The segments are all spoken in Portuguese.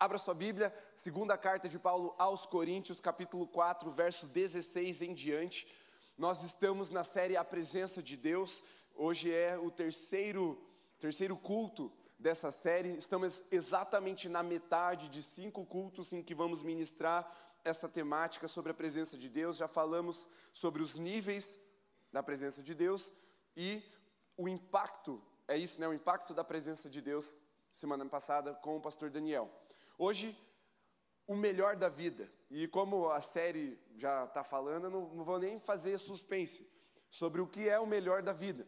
Abra sua Bíblia, segunda carta de Paulo aos Coríntios, capítulo 4, verso 16 em diante. Nós estamos na série A Presença de Deus. Hoje é o terceiro, terceiro culto dessa série. Estamos exatamente na metade de cinco cultos em que vamos ministrar essa temática sobre a presença de Deus. Já falamos sobre os níveis da presença de Deus e o impacto, é isso, né? O impacto da presença de Deus semana passada com o pastor Daniel. Hoje, o melhor da vida. E como a série já está falando, eu não, não vou nem fazer suspense sobre o que é o melhor da vida.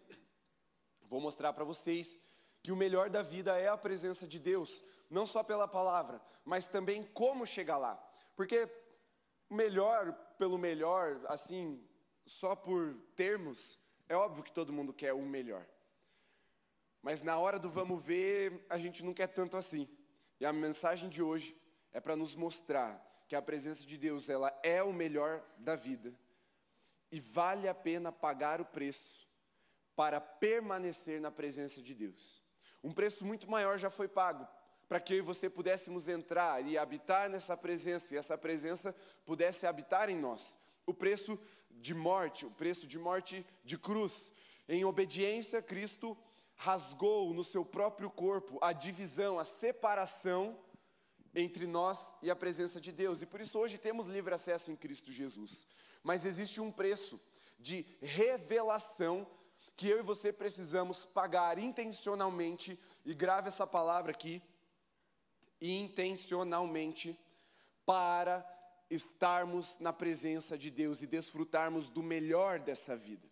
Vou mostrar para vocês que o melhor da vida é a presença de Deus, não só pela palavra, mas também como chegar lá. Porque melhor pelo melhor, assim, só por termos, é óbvio que todo mundo quer o melhor. Mas na hora do vamos ver, a gente não quer tanto assim. E a mensagem de hoje é para nos mostrar que a presença de Deus ela é o melhor da vida e vale a pena pagar o preço para permanecer na presença de Deus. Um preço muito maior já foi pago para que eu e você pudéssemos entrar e habitar nessa presença e essa presença pudesse habitar em nós. O preço de morte, o preço de morte de cruz. Em obediência, Cristo rasgou no seu próprio corpo a divisão, a separação entre nós e a presença de Deus. E por isso hoje temos livre acesso em Cristo Jesus. Mas existe um preço de revelação que eu e você precisamos pagar intencionalmente, e grave essa palavra aqui, intencionalmente, para estarmos na presença de Deus e desfrutarmos do melhor dessa vida.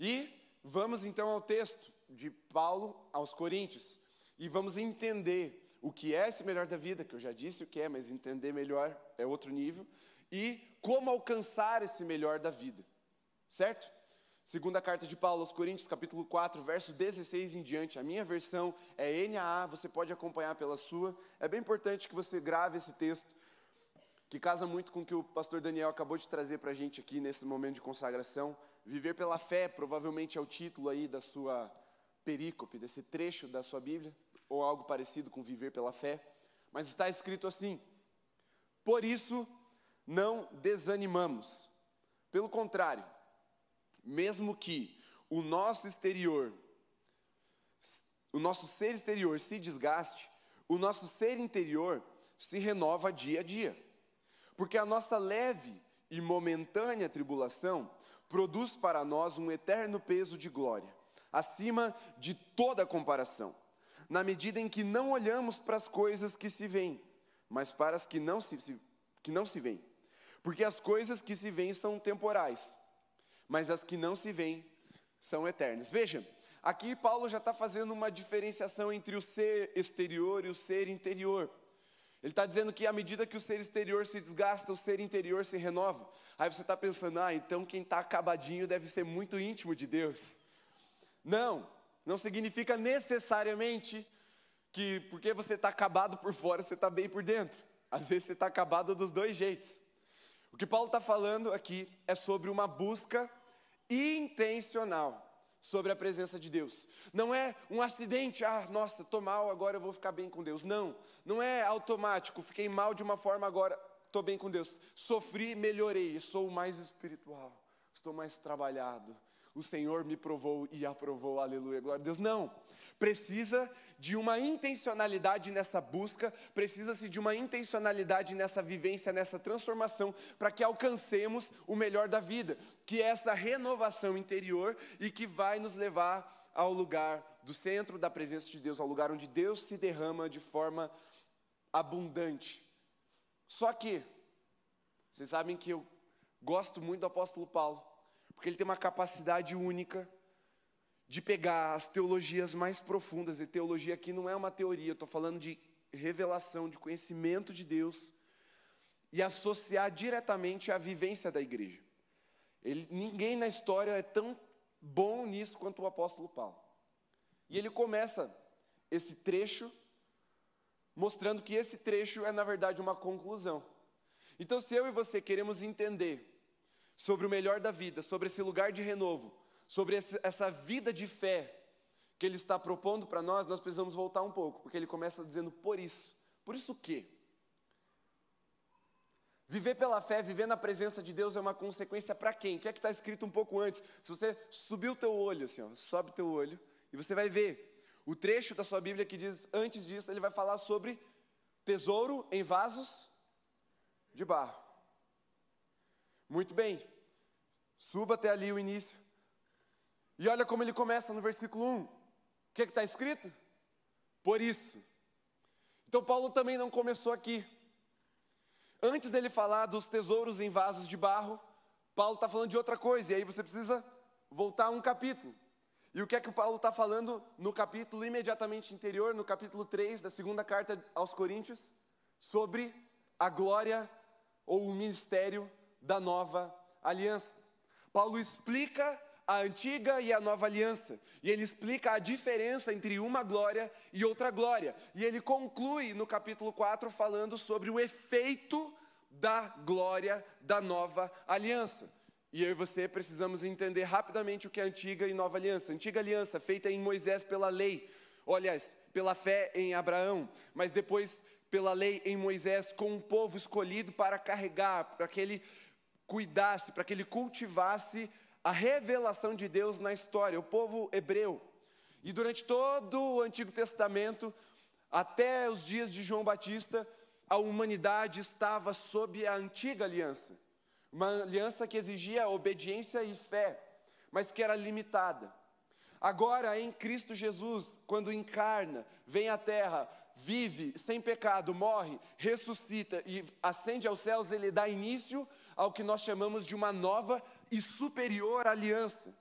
E vamos então ao texto de Paulo aos Coríntios e vamos entender o que é esse melhor da vida, que eu já disse o que é, mas entender melhor é outro nível, e como alcançar esse melhor da vida, certo? Segunda carta de Paulo aos Coríntios, capítulo 4, verso 16 em diante. A minha versão é NAA, você pode acompanhar pela sua. É bem importante que você grave esse texto, que casa muito com o que o pastor Daniel acabou de trazer para a gente aqui nesse momento de consagração. Viver pela fé, provavelmente é o título aí da sua perícope, desse trecho da sua Bíblia, ou algo parecido com viver pela fé, mas está escrito assim: Por isso não desanimamos. Pelo contrário, mesmo que o nosso exterior, o nosso ser exterior se desgaste, o nosso ser interior se renova dia a dia. Porque a nossa leve e momentânea tribulação produz para nós um eterno peso de glória acima de toda comparação, na medida em que não olhamos para as coisas que se veem, mas para as que não se, que não se veem. Porque as coisas que se veem são temporais, mas as que não se veem são eternas. Veja, aqui Paulo já está fazendo uma diferenciação entre o ser exterior e o ser interior. Ele está dizendo que à medida que o ser exterior se desgasta, o ser interior se renova. Aí você está pensando, ah, então quem está acabadinho deve ser muito íntimo de Deus. Não, não significa necessariamente que porque você está acabado por fora, você está bem por dentro. Às vezes você está acabado dos dois jeitos. O que Paulo está falando aqui é sobre uma busca intencional sobre a presença de Deus. Não é um acidente, ah, nossa, estou mal, agora eu vou ficar bem com Deus. Não, não é automático, fiquei mal de uma forma, agora estou bem com Deus. Sofri, melhorei, sou mais espiritual, estou mais trabalhado, o Senhor me provou e aprovou, aleluia, glória a Deus. Não, precisa de uma intencionalidade nessa busca, precisa-se de uma intencionalidade nessa vivência, nessa transformação, para que alcancemos o melhor da vida, que é essa renovação interior e que vai nos levar ao lugar do centro da presença de Deus, ao lugar onde Deus se derrama de forma abundante. Só que, vocês sabem que eu gosto muito do apóstolo Paulo. Porque ele tem uma capacidade única de pegar as teologias mais profundas, e teologia aqui não é uma teoria, eu estou falando de revelação, de conhecimento de Deus, e associar diretamente à vivência da igreja. Ele, ninguém na história é tão bom nisso quanto o apóstolo Paulo. E ele começa esse trecho mostrando que esse trecho é, na verdade, uma conclusão. Então, se eu e você queremos entender sobre o melhor da vida, sobre esse lugar de renovo, sobre essa vida de fé que ele está propondo para nós, nós precisamos voltar um pouco, porque ele começa dizendo por isso. Por isso o quê? Viver pela fé, viver na presença de Deus é uma consequência para quem? O que é que está escrito um pouco antes? Se você subir o teu olho, assim, ó, sobe o teu olho, e você vai ver o trecho da sua Bíblia que diz, antes disso, ele vai falar sobre tesouro em vasos de barro. Muito bem, suba até ali o início. E olha como ele começa no versículo 1. O que é está escrito? Por isso. Então, Paulo também não começou aqui. Antes dele falar dos tesouros em vasos de barro, Paulo está falando de outra coisa, e aí você precisa voltar um capítulo. E o que é que Paulo está falando no capítulo imediatamente anterior, no capítulo 3 da segunda carta aos Coríntios, sobre a glória ou o ministério da nova aliança. Paulo explica a antiga e a nova aliança, e ele explica a diferença entre uma glória e outra glória, e ele conclui no capítulo 4 falando sobre o efeito da glória da nova aliança. E eu e você precisamos entender rapidamente o que é antiga e nova aliança. Antiga aliança feita em Moisés pela lei, aliás, pela fé em Abraão, mas depois pela lei em Moisés com um povo escolhido para carregar, para que ele cuidasse, para que ele cultivasse a revelação de Deus na história, o povo hebreu. E durante todo o Antigo Testamento, até os dias de João Batista, a humanidade estava sob a antiga aliança. Uma aliança que exigia obediência e fé, mas que era limitada. Agora, em Cristo Jesus, quando encarna, vem à terra, vive sem pecado, morre, ressuscita e ascende aos céus, ele dá início ao que nós chamamos de uma nova e superior aliança.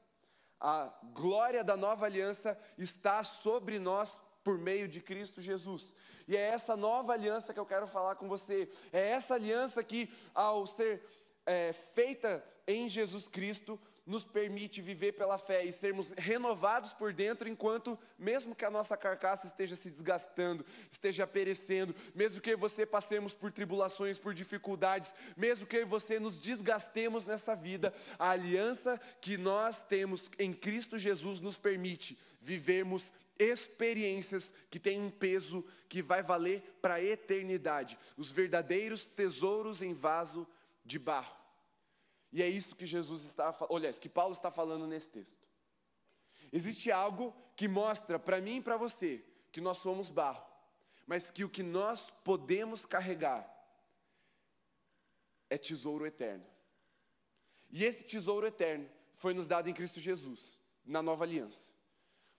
A glória da nova aliança está sobre nós por meio de Cristo Jesus. E é essa nova aliança que eu quero falar com você. É essa aliança que, ao ser é, feita em Jesus Cristo, nos permite viver pela fé e sermos renovados por dentro, enquanto, mesmo que a nossa carcaça esteja se desgastando, esteja perecendo, mesmo que você passemos por tribulações, por dificuldades, mesmo que você nos desgastemos nessa vida, a aliança que nós temos em Cristo Jesus nos permite vivermos experiências que têm um peso que vai valer para a eternidade, os verdadeiros tesouros em vaso de barro. E é isso que Jesus está, olha, que Paulo está falando nesse texto. Existe algo que mostra para mim e para você que nós somos barro, mas que o que nós podemos carregar é tesouro eterno. E esse tesouro eterno foi nos dado em Cristo Jesus, na nova aliança.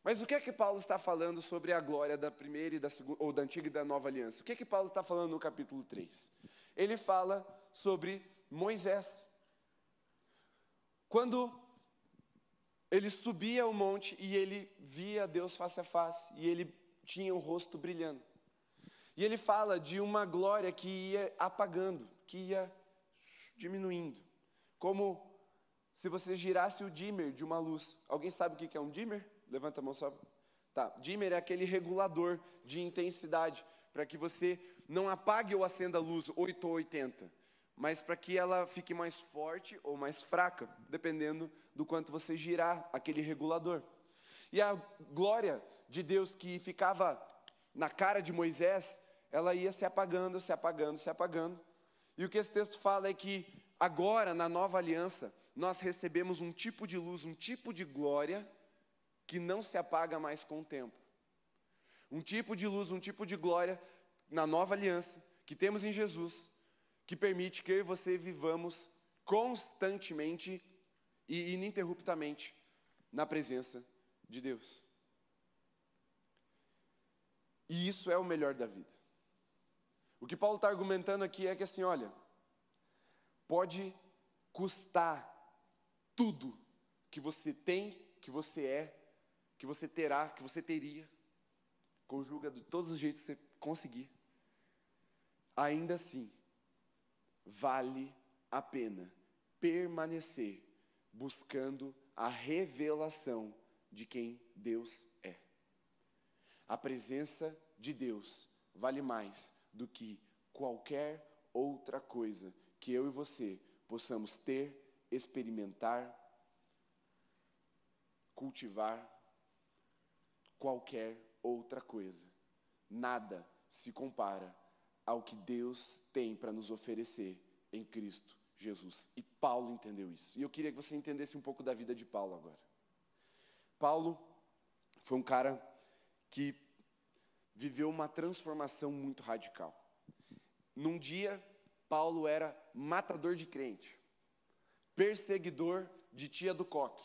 Mas o que é que Paulo está falando sobre a glória da primeira e da segunda, ou da antiga e da nova aliança? O que é que Paulo está falando no capítulo 3? Ele fala sobre Moisés. Quando ele subia o monte e ele via Deus face a face, e ele tinha o rosto brilhando. E ele fala de uma glória que ia apagando, que ia diminuindo. Como se você girasse o dimmer de uma luz. Alguém sabe o que é um dimmer? Levanta a mão só. Tá, dimmer é aquele regulador de intensidade, para que você não apague ou acenda a luz 8 ou 80 mas para que ela fique mais forte ou mais fraca, dependendo do quanto você girar aquele regulador. E a glória de Deus que ficava na cara de Moisés, ela ia se apagando, se apagando, se apagando. E o que esse texto fala é que agora, na nova aliança, nós recebemos um tipo de luz, um tipo de glória que não se apaga mais com o tempo. Um tipo de luz, um tipo de glória na nova aliança que temos em Jesus, que permite que eu e você vivamos constantemente e ininterruptamente na presença de Deus. E isso é o melhor da vida. O que Paulo está argumentando aqui é que assim, olha, pode custar tudo que você tem, que você é, que você terá, que você teria, conjuga de todos os jeitos que você conseguir. Ainda assim, vale a pena permanecer buscando a revelação de quem Deus é. A presença de Deus vale mais do que qualquer outra coisa que eu e você possamos ter, experimentar, cultivar, qualquer outra coisa. Nada se compara ao que Deus tem para nos oferecer em Cristo Jesus. E Paulo entendeu isso. E eu queria que você entendesse um pouco da vida de Paulo agora. Paulo foi um cara que viveu uma transformação muito radical. Num dia, Paulo era matador de crente, perseguidor de tia do coque,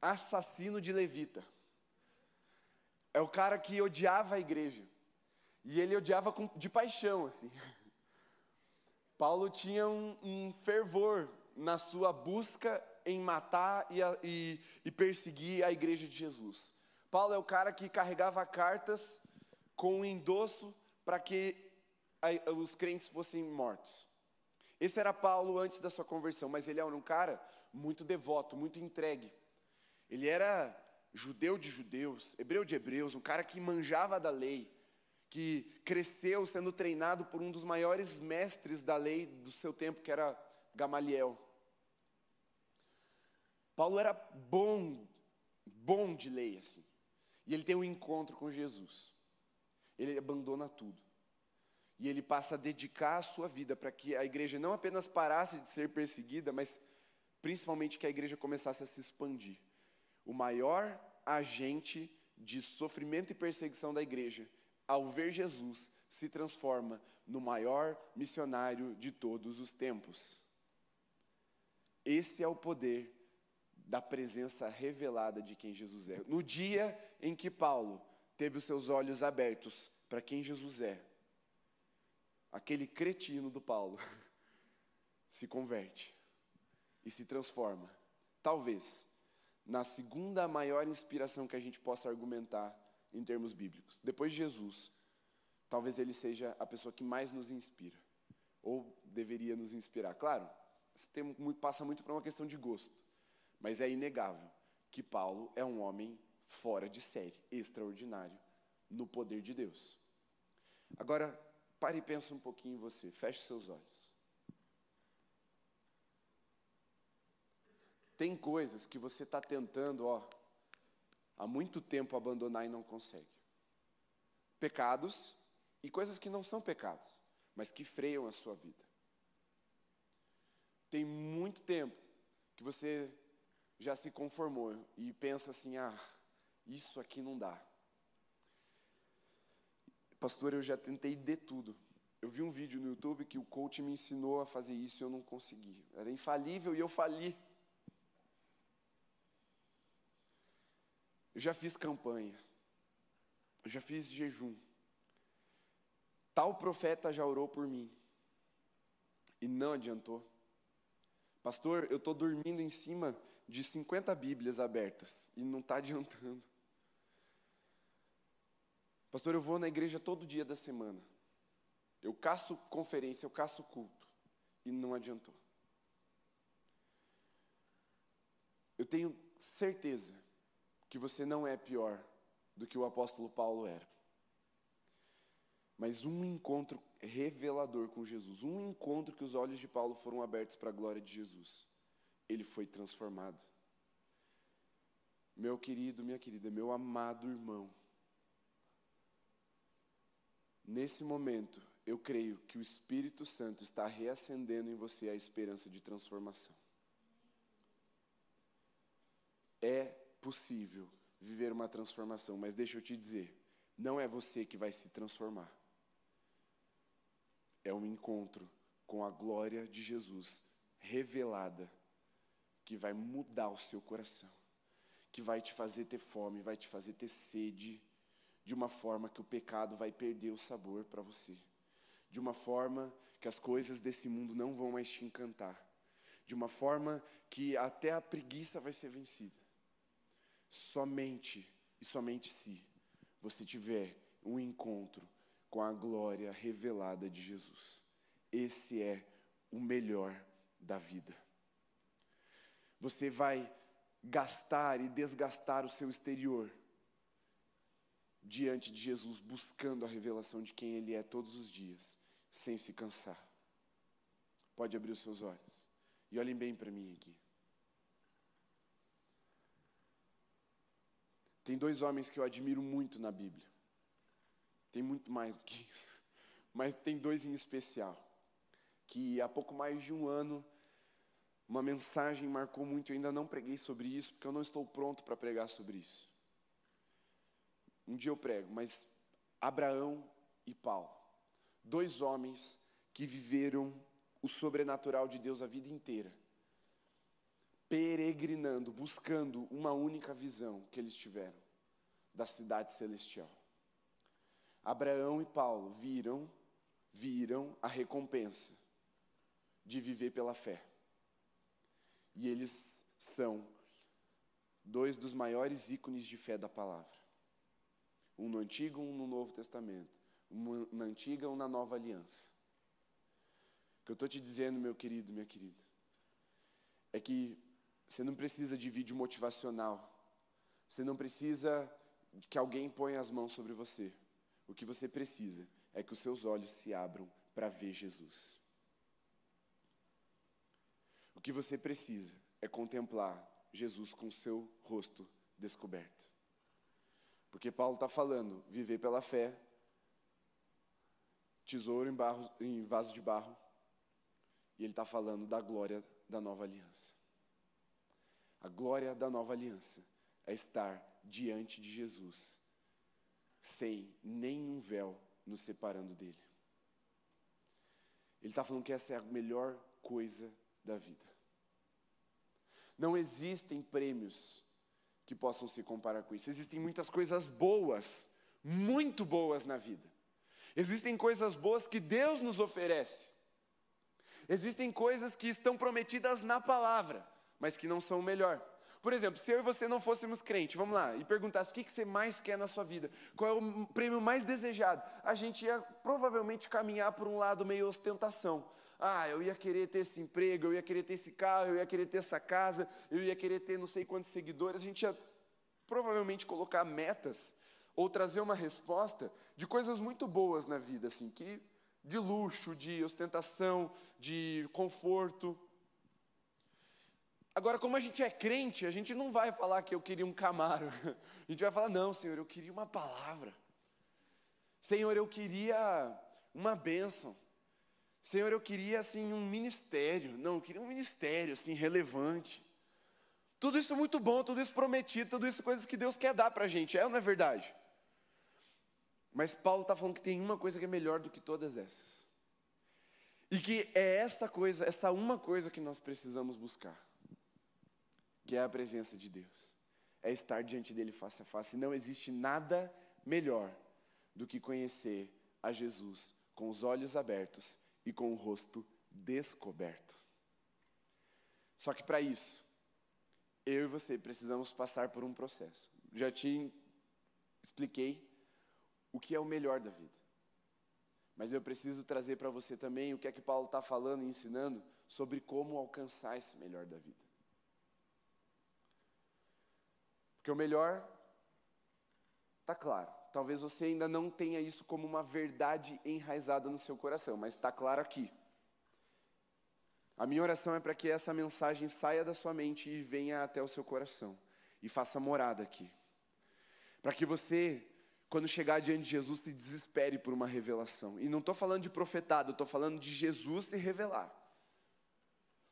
assassino de levita. É o cara que odiava a igreja. E ele odiava com, de paixão, assim. Paulo tinha um, um fervor na sua busca em matar e, a, e, e perseguir a igreja de Jesus. Paulo é o cara que carregava cartas com endosso para que a, os crentes fossem mortos. Esse era Paulo antes da sua conversão, mas ele era um cara muito devoto, muito entregue. Ele era judeu de judeus, hebreu de hebreus, um cara que manjava da lei, que cresceu sendo treinado por um dos maiores mestres da lei do seu tempo, que era Gamaliel. Paulo era bom, bom de lei, assim. E ele tem um encontro com Jesus. Ele abandona tudo. E ele passa a dedicar a sua vida para que a igreja não apenas parasse de ser perseguida, mas principalmente que a igreja começasse a se expandir. O maior agente de sofrimento e perseguição da igreja, ao ver Jesus, se transforma no maior missionário de todos os tempos. Esse é o poder da presença revelada de quem Jesus é. No dia em que Paulo teve os seus olhos abertos para quem Jesus é, aquele cretino do Paulo se converte e se transforma. Talvez na segunda maior inspiração que a gente possa argumentar em termos bíblicos. Depois de Jesus, talvez ele seja a pessoa que mais nos inspira, ou deveria nos inspirar. Claro, isso tem, passa muito por uma questão de gosto, mas é inegável que Paulo é um homem fora de série, extraordinário, no poder de Deus. Agora, Pare e pense um pouquinho em você. Feche seus olhos. Tem coisas que você está tentando, ó, há muito tempo abandonar e não consegue. Pecados e coisas que não são pecados, mas que freiam a sua vida. Tem muito tempo que você já se conformou e pensa assim: ah, isso aqui não dá. Pastor, eu já tentei de tudo. Eu vi um vídeo no YouTube que o coach me ensinou a fazer isso e eu não consegui. Era infalível e eu fali. Eu já fiz campanha. Eu já fiz jejum. Tal profeta já orou por mim. E não adiantou. Pastor, eu estou dormindo em cima de 50 Bíblias abertas e não está adiantando. Pastor, eu vou na igreja todo dia da semana. Eu caço conferência, eu caço culto. E não adiantou. Eu tenho certeza que você não é pior do que o apóstolo Paulo era. Mas um encontro revelador com Jesus, um encontro que os olhos de Paulo foram abertos para a glória de Jesus, ele foi transformado. Meu querido, minha querida, meu amado irmão, Nesse momento, eu creio que o Espírito Santo está reacendendo em você a esperança de transformação. É possível viver uma transformação, mas deixa eu te dizer, não é você que vai se transformar. É um encontro com a glória de Jesus revelada que vai mudar o seu coração, que vai te fazer ter fome, vai te fazer ter sede de uma forma que o pecado vai perder o sabor para você, de uma forma que as coisas desse mundo não vão mais te encantar, de uma forma que até a preguiça vai ser vencida. Somente e somente se você tiver um encontro com a glória revelada de Jesus. Esse é o melhor da vida. Você vai gastar e desgastar o seu exterior diante de Jesus, buscando a revelação de quem Ele é todos os dias, sem se cansar. Pode abrir os seus olhos e olhem bem para mim aqui. Tem dois homens que eu admiro muito na Bíblia. Tem muito mais do que isso. Mas tem dois em especial. que há pouco mais de um ano uma mensagem marcou muito. Eu ainda não preguei sobre isso, porque eu não estou pronto para pregar sobre isso. Um dia eu prego, mas Abraão e Paulo, dois homens que viveram o sobrenatural de Deus a vida inteira, peregrinando, buscando uma única visão que eles tiveram da cidade celestial. Abraão e Paulo viram, viram a recompensa de viver pela fé. E eles são dois dos maiores ícones de fé da palavra. Um no Antigo, um no Novo Testamento. Um na Antiga, um na Nova Aliança. O que eu estou te dizendo, meu querido, minha querida, é que você não precisa de vídeo motivacional. Você não precisa que alguém ponha as mãos sobre você. O que você precisa é que os seus olhos se abram para ver Jesus. O que você precisa é contemplar Jesus com o seu rosto descoberto. Porque Paulo está falando, viver pela fé, tesouro em, barro, em vaso de barro, e ele está falando da glória da nova aliança. A glória da nova aliança é estar diante de Jesus, sem nenhum véu nos separando dele. Ele está falando que essa é a melhor coisa da vida. Não existem prêmios que possam se comparar com isso. Existem muitas coisas boas, muito boas na vida. Existem coisas boas que Deus nos oferece. Existem coisas que estão prometidas na palavra, mas que não são o melhor. Por exemplo, se eu e você não fôssemos crente, vamos lá, e perguntasse o que você mais quer na sua vida, qual é o prêmio mais desejado, a gente ia provavelmente caminhar por um lado meio ostentação. Ah, eu ia querer ter esse emprego, eu ia querer ter esse carro, eu ia querer ter essa casa, eu ia querer ter não sei quantos seguidores. A gente ia provavelmente colocar metas ou trazer uma resposta de coisas muito boas na vida, assim, que de luxo, de ostentação, de conforto. Agora, como a gente é crente, a gente não vai falar que eu queria um Camaro. A gente vai falar, não, Senhor, eu queria uma palavra. Senhor, eu queria uma bênção. Senhor, eu queria assim um ministério. Não, eu queria um ministério assim relevante. Tudo isso muito bom, tudo isso prometido, tudo isso coisas que Deus quer dar para a gente, é ou não é verdade? Mas Paulo está falando que tem uma coisa que é melhor do que todas essas. E que é essa coisa, essa uma coisa que nós precisamos buscar. Que é a presença de Deus. É estar diante dele face a face. Não existe nada melhor do que conhecer a Jesus com os olhos abertos e com o rosto descoberto. Só que para isso, eu e você precisamos passar por um processo. Já te expliquei o que é o melhor da vida. Mas eu preciso trazer para você também o que é que Paulo está falando e ensinando sobre como alcançar esse melhor da vida. Porque o melhor está claro. Talvez você ainda não tenha isso como uma verdade enraizada no seu coração, mas está claro aqui. A minha oração é para que essa mensagem saia da sua mente e venha até o seu coração e faça morada aqui. Para que você, quando chegar diante de Jesus, se desespere por uma revelação. E não estou falando de profetado, estou falando de Jesus se revelar.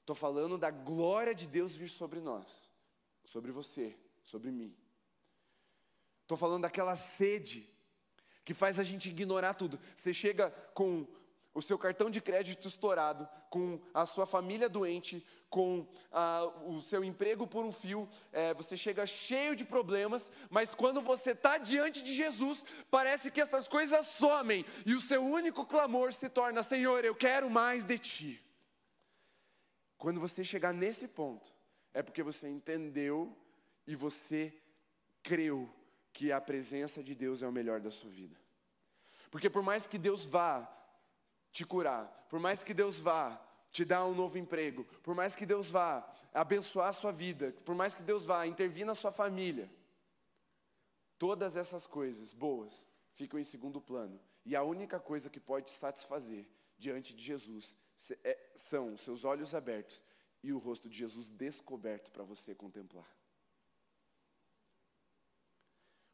Estou falando da glória de Deus vir sobre nós, sobre você, sobre mim. Estou falando daquela sede que faz a gente ignorar tudo. Você chega com o seu cartão de crédito estourado, com a sua família doente, com ah, o seu emprego por um fio, é, você chega cheio de problemas, mas quando você está diante de Jesus, parece que essas coisas somem e o seu único clamor se torna: Senhor, eu quero mais de Ti. Quando você chegar nesse ponto, é porque você entendeu e você creu que a presença de Deus é o melhor da sua vida. Porque por mais que Deus vá te curar, por mais que Deus vá te dar um novo emprego, por mais que Deus vá abençoar a sua vida, por mais que Deus vá intervir na sua família, todas essas coisas boas ficam em segundo plano. E a única coisa que pode te satisfazer diante de Jesus é, são seus olhos abertos e o rosto de Jesus descoberto para você contemplar.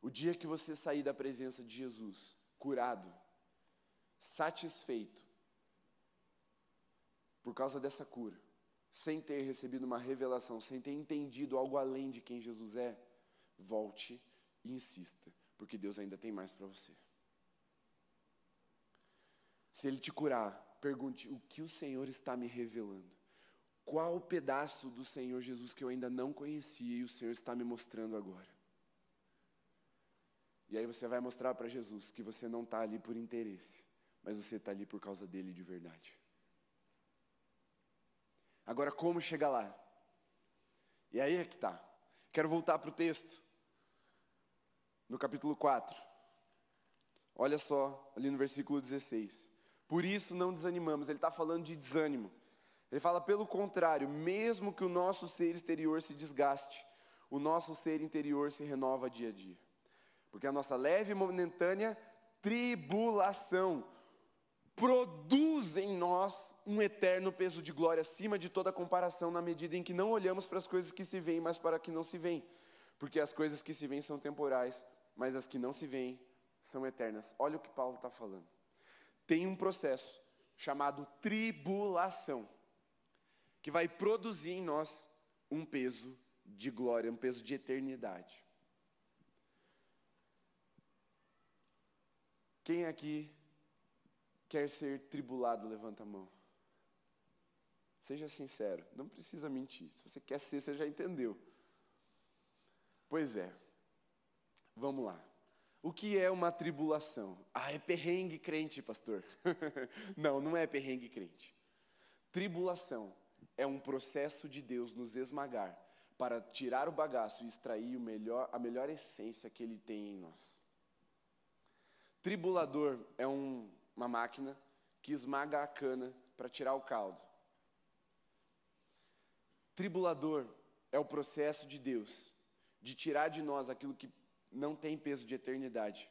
O dia que você sair da presença de Jesus, curado, satisfeito, por causa dessa cura, sem ter recebido uma revelação, sem ter entendido algo além de quem Jesus é, volte e insista, porque Deus ainda tem mais para você. Se Ele te curar, pergunte: o que o Senhor está me revelando? Qual o pedaço do Senhor Jesus que eu ainda não conhecia e o Senhor está me mostrando agora? E aí você vai mostrar para Jesus que você não está ali por interesse, mas você está ali por causa dele de verdade. Agora, como chegar lá? E aí é que está. Quero voltar para o texto, no capítulo 4. Olha só, ali no versículo 16. Por isso não desanimamos. Ele está falando de desânimo. Ele fala, pelo contrário, mesmo que o nosso ser exterior se desgaste, o nosso ser interior se renova dia a dia. Porque a nossa leve e momentânea tribulação produz em nós um eterno peso de glória acima de toda comparação, na medida em que não olhamos para as coisas que se veem, mas para as que não se veem. Porque as coisas que se veem são temporais, mas as que não se veem são eternas. Olha o que Paulo está falando tem um processo chamado tribulação, que vai produzir em nós um peso de glória, um peso de eternidade. Quem aqui quer ser tribulado, levanta a mão. Seja sincero, não precisa mentir. Se você quer ser, você já entendeu. Pois é. Vamos lá. O que é uma tribulação? Ah, é perrengue crente, pastor. não, não é perrengue crente. Tribulação é um processo de Deus nos esmagar para tirar o bagaço e extrair melhor, a melhor essência que Ele tem em nós. Tribulador é um, uma máquina que esmaga a cana para tirar o caldo. Tribulador é o processo de Deus de tirar de nós aquilo que não tem peso de eternidade.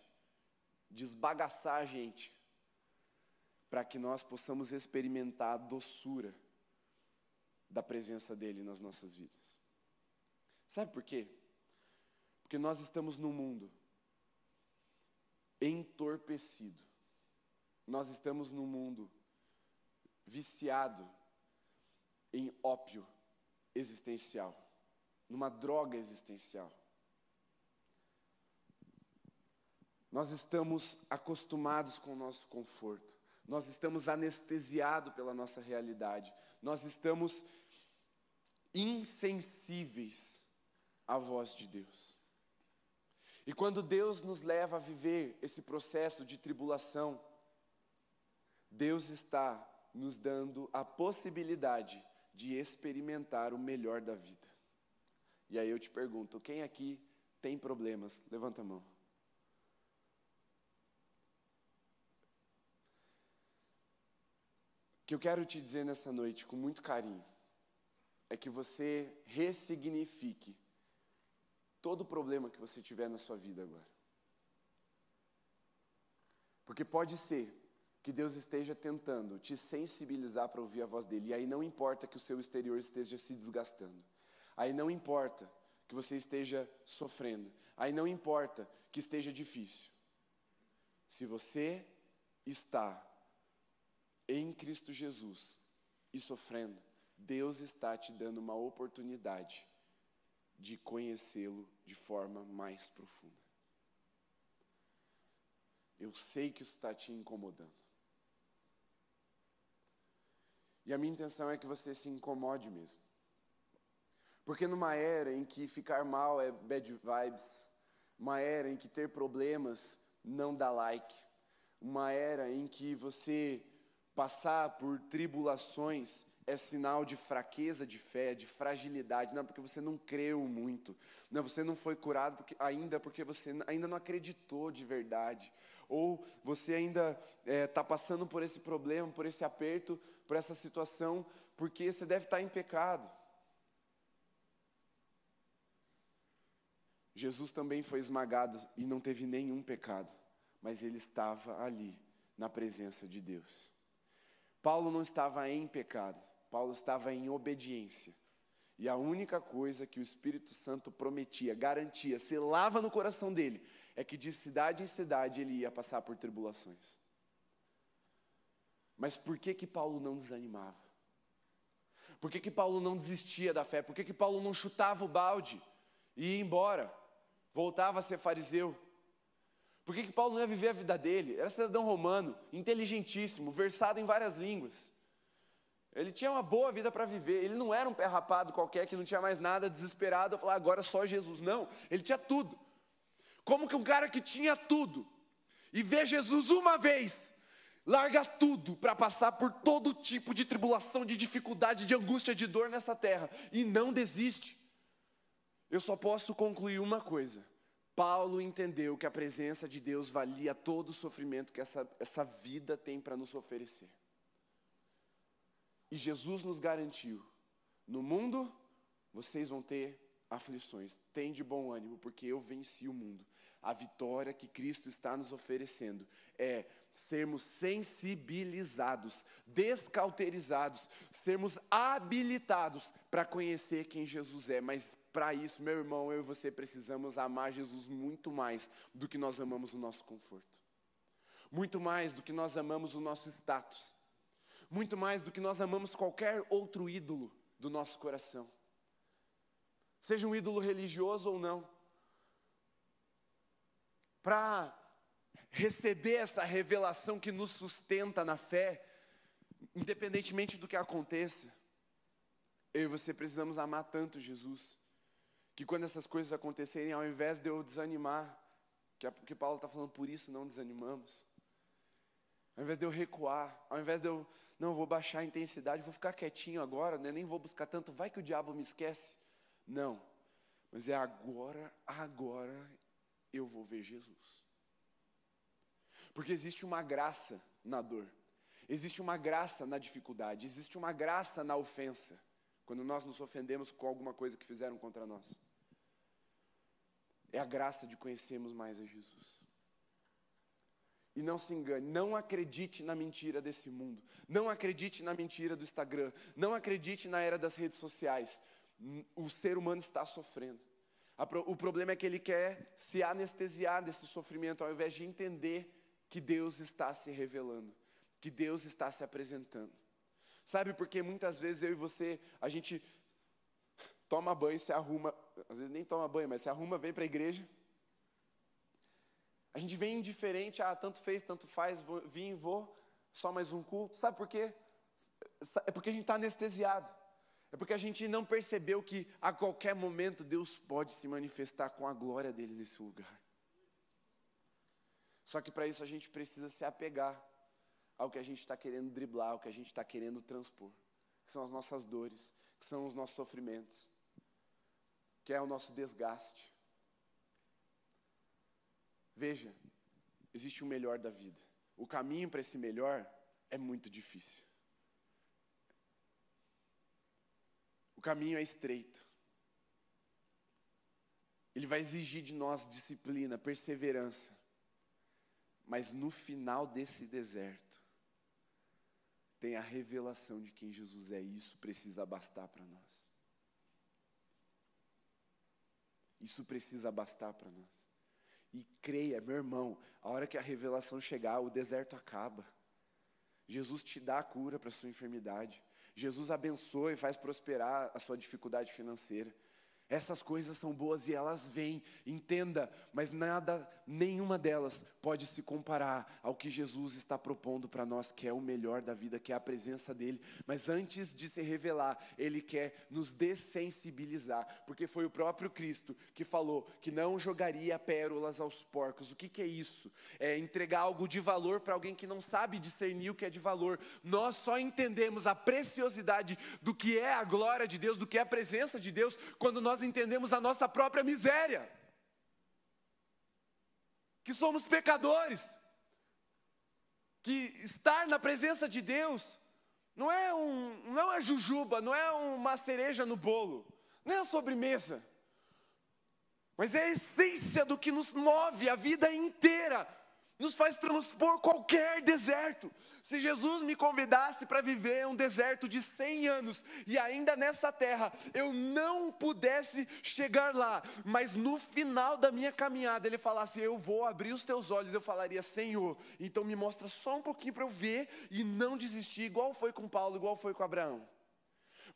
Desbagaçar a gente, para que nós possamos experimentar a doçura da presença dEle nas nossas vidas. Sabe por quê? Porque nós estamos num mundo entorpecido. Nós estamos num mundo viciado em ópio existencial, numa droga existencial. Nós estamos acostumados com o nosso conforto, nós estamos anestesiados pela nossa realidade, nós estamos insensíveis à voz de Deus. E quando Deus nos leva a viver esse processo de tribulação, Deus está nos dando a possibilidade de experimentar o melhor da vida. E aí eu te pergunto: quem aqui tem problemas? Levanta a mão. que eu quero te dizer nessa noite com muito carinho é que você ressignifique todo problema que você tiver na sua vida agora. Porque pode ser que Deus esteja tentando te sensibilizar para ouvir a voz dele, e aí não importa que o seu exterior esteja se desgastando, aí não importa que você esteja sofrendo, aí não importa que esteja difícil. Se você está em Cristo Jesus e sofrendo, Deus está te dando uma oportunidade de conhecê-lo de forma mais profunda. Eu sei que isso está te incomodando. E a minha intenção é que você se incomode mesmo. Porque numa era em que ficar mal é bad vibes, uma era em que ter problemas não dá like, uma era em que você Passar por tribulações é sinal de fraqueza de fé, de fragilidade, não porque você não creu muito, não você não foi curado porque, ainda porque você ainda não acreditou de verdade, ou você ainda está é, tá passando por esse problema, por esse aperto, por essa situação, porque você deve estar tá em pecado. Jesus também foi esmagado e não teve nenhum pecado, mas ele estava ali, na presença de Deus. Paulo não estava em pecado, Paulo estava em obediência. E a única coisa que o Espírito Santo prometia, garantia, selava no coração dele, é que de cidade em cidade ele ia passar por tribulações. Mas por que que Paulo não desanimava? Por que, que Paulo não desistia da fé? Por que, que Paulo não chutava o balde e ia embora? Voltava a ser fariseu? Por que, que Paulo não ia viver a vida dele? Era cidadão romano, inteligentíssimo, versado em várias línguas. Ele tinha uma boa vida para viver. Ele não era um pé rapado qualquer que não tinha mais nada, desesperado, a falar agora só Jesus. Não, ele tinha tudo. Como que um cara que tinha tudo e vê Jesus uma vez, larga tudo para passar por todo tipo de tribulação, de dificuldade, de angústia, de dor nessa terra e não desiste. Eu só posso concluir uma coisa. Paulo entendeu que a presença de Deus valia todo o sofrimento que essa, essa vida tem para nos oferecer. E Jesus nos garantiu: no mundo vocês vão ter aflições, tem de bom ânimo, porque eu venci o mundo. A vitória que Cristo está nos oferecendo é sermos sensibilizados, descauterizados, sermos habilitados para conhecer quem Jesus é. Mas para isso, meu irmão, eu e você precisamos amar Jesus muito mais do que nós amamos o nosso conforto, muito mais do que nós amamos o nosso status, muito mais do que nós amamos qualquer outro ídolo do nosso coração, seja um ídolo religioso ou não. Para receber essa revelação que nos sustenta na fé, independentemente do que aconteça, eu e você precisamos amar tanto Jesus, que quando essas coisas acontecerem, ao invés de eu desanimar, que, é, que Paulo está falando, por isso não desanimamos, ao invés de eu recuar, ao invés de eu, não, vou baixar a intensidade, vou ficar quietinho agora, né, nem vou buscar tanto, vai que o diabo me esquece. Não, mas é agora, agora eu vou ver Jesus. Porque existe uma graça na dor, existe uma graça na dificuldade, existe uma graça na ofensa, quando nós nos ofendemos com alguma coisa que fizeram contra nós. É a graça de conhecermos mais a Jesus. E não se engane, não acredite na mentira desse mundo, não acredite na mentira do Instagram, não acredite na era das redes sociais. O ser humano está sofrendo. O problema é que ele quer se anestesiar desse sofrimento, ao invés de entender que Deus está se revelando, que Deus está se apresentando. Sabe, porque muitas vezes eu e você, a gente toma banho, se arruma, às vezes nem toma banho, mas se arruma, vem para a igreja. A gente vem indiferente, ah, tanto fez, tanto faz, vou, vim, vou, só mais um culto. Sabe por quê? É porque a gente está anestesiado. É porque a gente não percebeu que a qualquer momento Deus pode se manifestar com a glória dele nesse lugar. Só que para isso a gente precisa se apegar ao que a gente está querendo driblar, ao que a gente está querendo transpor, que são as nossas dores, que são os nossos sofrimentos, que é o nosso desgaste. Veja, existe o melhor da vida. O caminho para esse melhor é muito difícil. O caminho é estreito. Ele vai exigir de nós disciplina, perseverança. Mas no final desse deserto, tem a revelação de quem Jesus é, e isso precisa bastar para nós. Isso precisa bastar para nós. E creia, meu irmão, a hora que a revelação chegar, o deserto acaba. Jesus te dá a cura para a sua enfermidade. Jesus abençoa e faz prosperar a sua dificuldade financeira. Essas coisas são boas e elas vêm, entenda, mas nada, nenhuma delas pode se comparar ao que Jesus está propondo para nós, que é o melhor da vida, que é a presença dEle. Mas antes de se revelar, Ele quer nos dessensibilizar, porque foi o próprio Cristo que falou que não jogaria pérolas aos porcos. O que, que é isso? É entregar algo de valor para alguém que não sabe discernir o que é de valor. Nós só entendemos a preciosidade do que é a glória de Deus, do que é a presença de Deus, quando nós nós entendemos a nossa própria miséria, que somos pecadores, que estar na presença de Deus não é, um, não é jujuba, não é uma cereja no bolo, não é a sobremesa, mas é a essência do que nos move a vida inteira nos faz transpor qualquer deserto. Se Jesus me convidasse para viver um deserto de 100 anos e ainda nessa terra eu não pudesse chegar lá, mas no final da minha caminhada ele falasse: Eu vou abrir os teus olhos, eu falaria: Senhor, então me mostra só um pouquinho para eu ver e não desistir, igual foi com Paulo, igual foi com Abraão.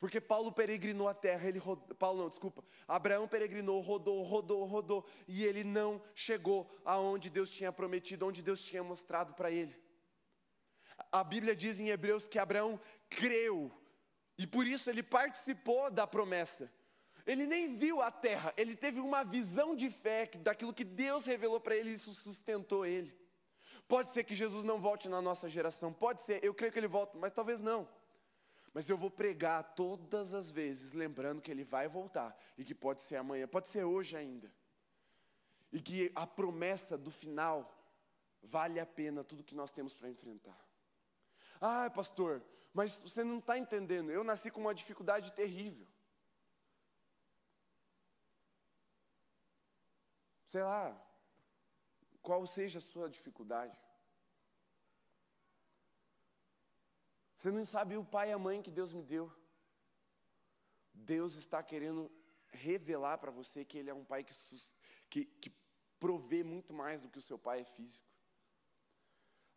Porque Paulo peregrinou a terra, ele Paulo não, desculpa. Abraão peregrinou, rodou, rodou, rodou, e ele não chegou aonde Deus tinha prometido, onde Deus tinha mostrado para ele. A Bíblia diz em Hebreus que Abraão creu, e por isso ele participou da promessa. Ele nem viu a terra, ele teve uma visão de fé daquilo que Deus revelou para ele e isso sustentou ele. Pode ser que Jesus não volte na nossa geração, pode ser, eu creio que ele volta, mas talvez não. Mas eu vou pregar todas as vezes, lembrando que ele vai voltar e que pode ser amanhã, pode ser hoje ainda. E que a promessa do final vale a pena tudo que nós temos para enfrentar. Ah, pastor, mas você não está entendendo. Eu nasci com uma dificuldade terrível. Sei lá, qual seja a sua dificuldade. Você não sabe o pai e a mãe que Deus me deu. Deus está querendo revelar para você que Ele é um pai que, que, que provê muito mais do que o seu pai é físico.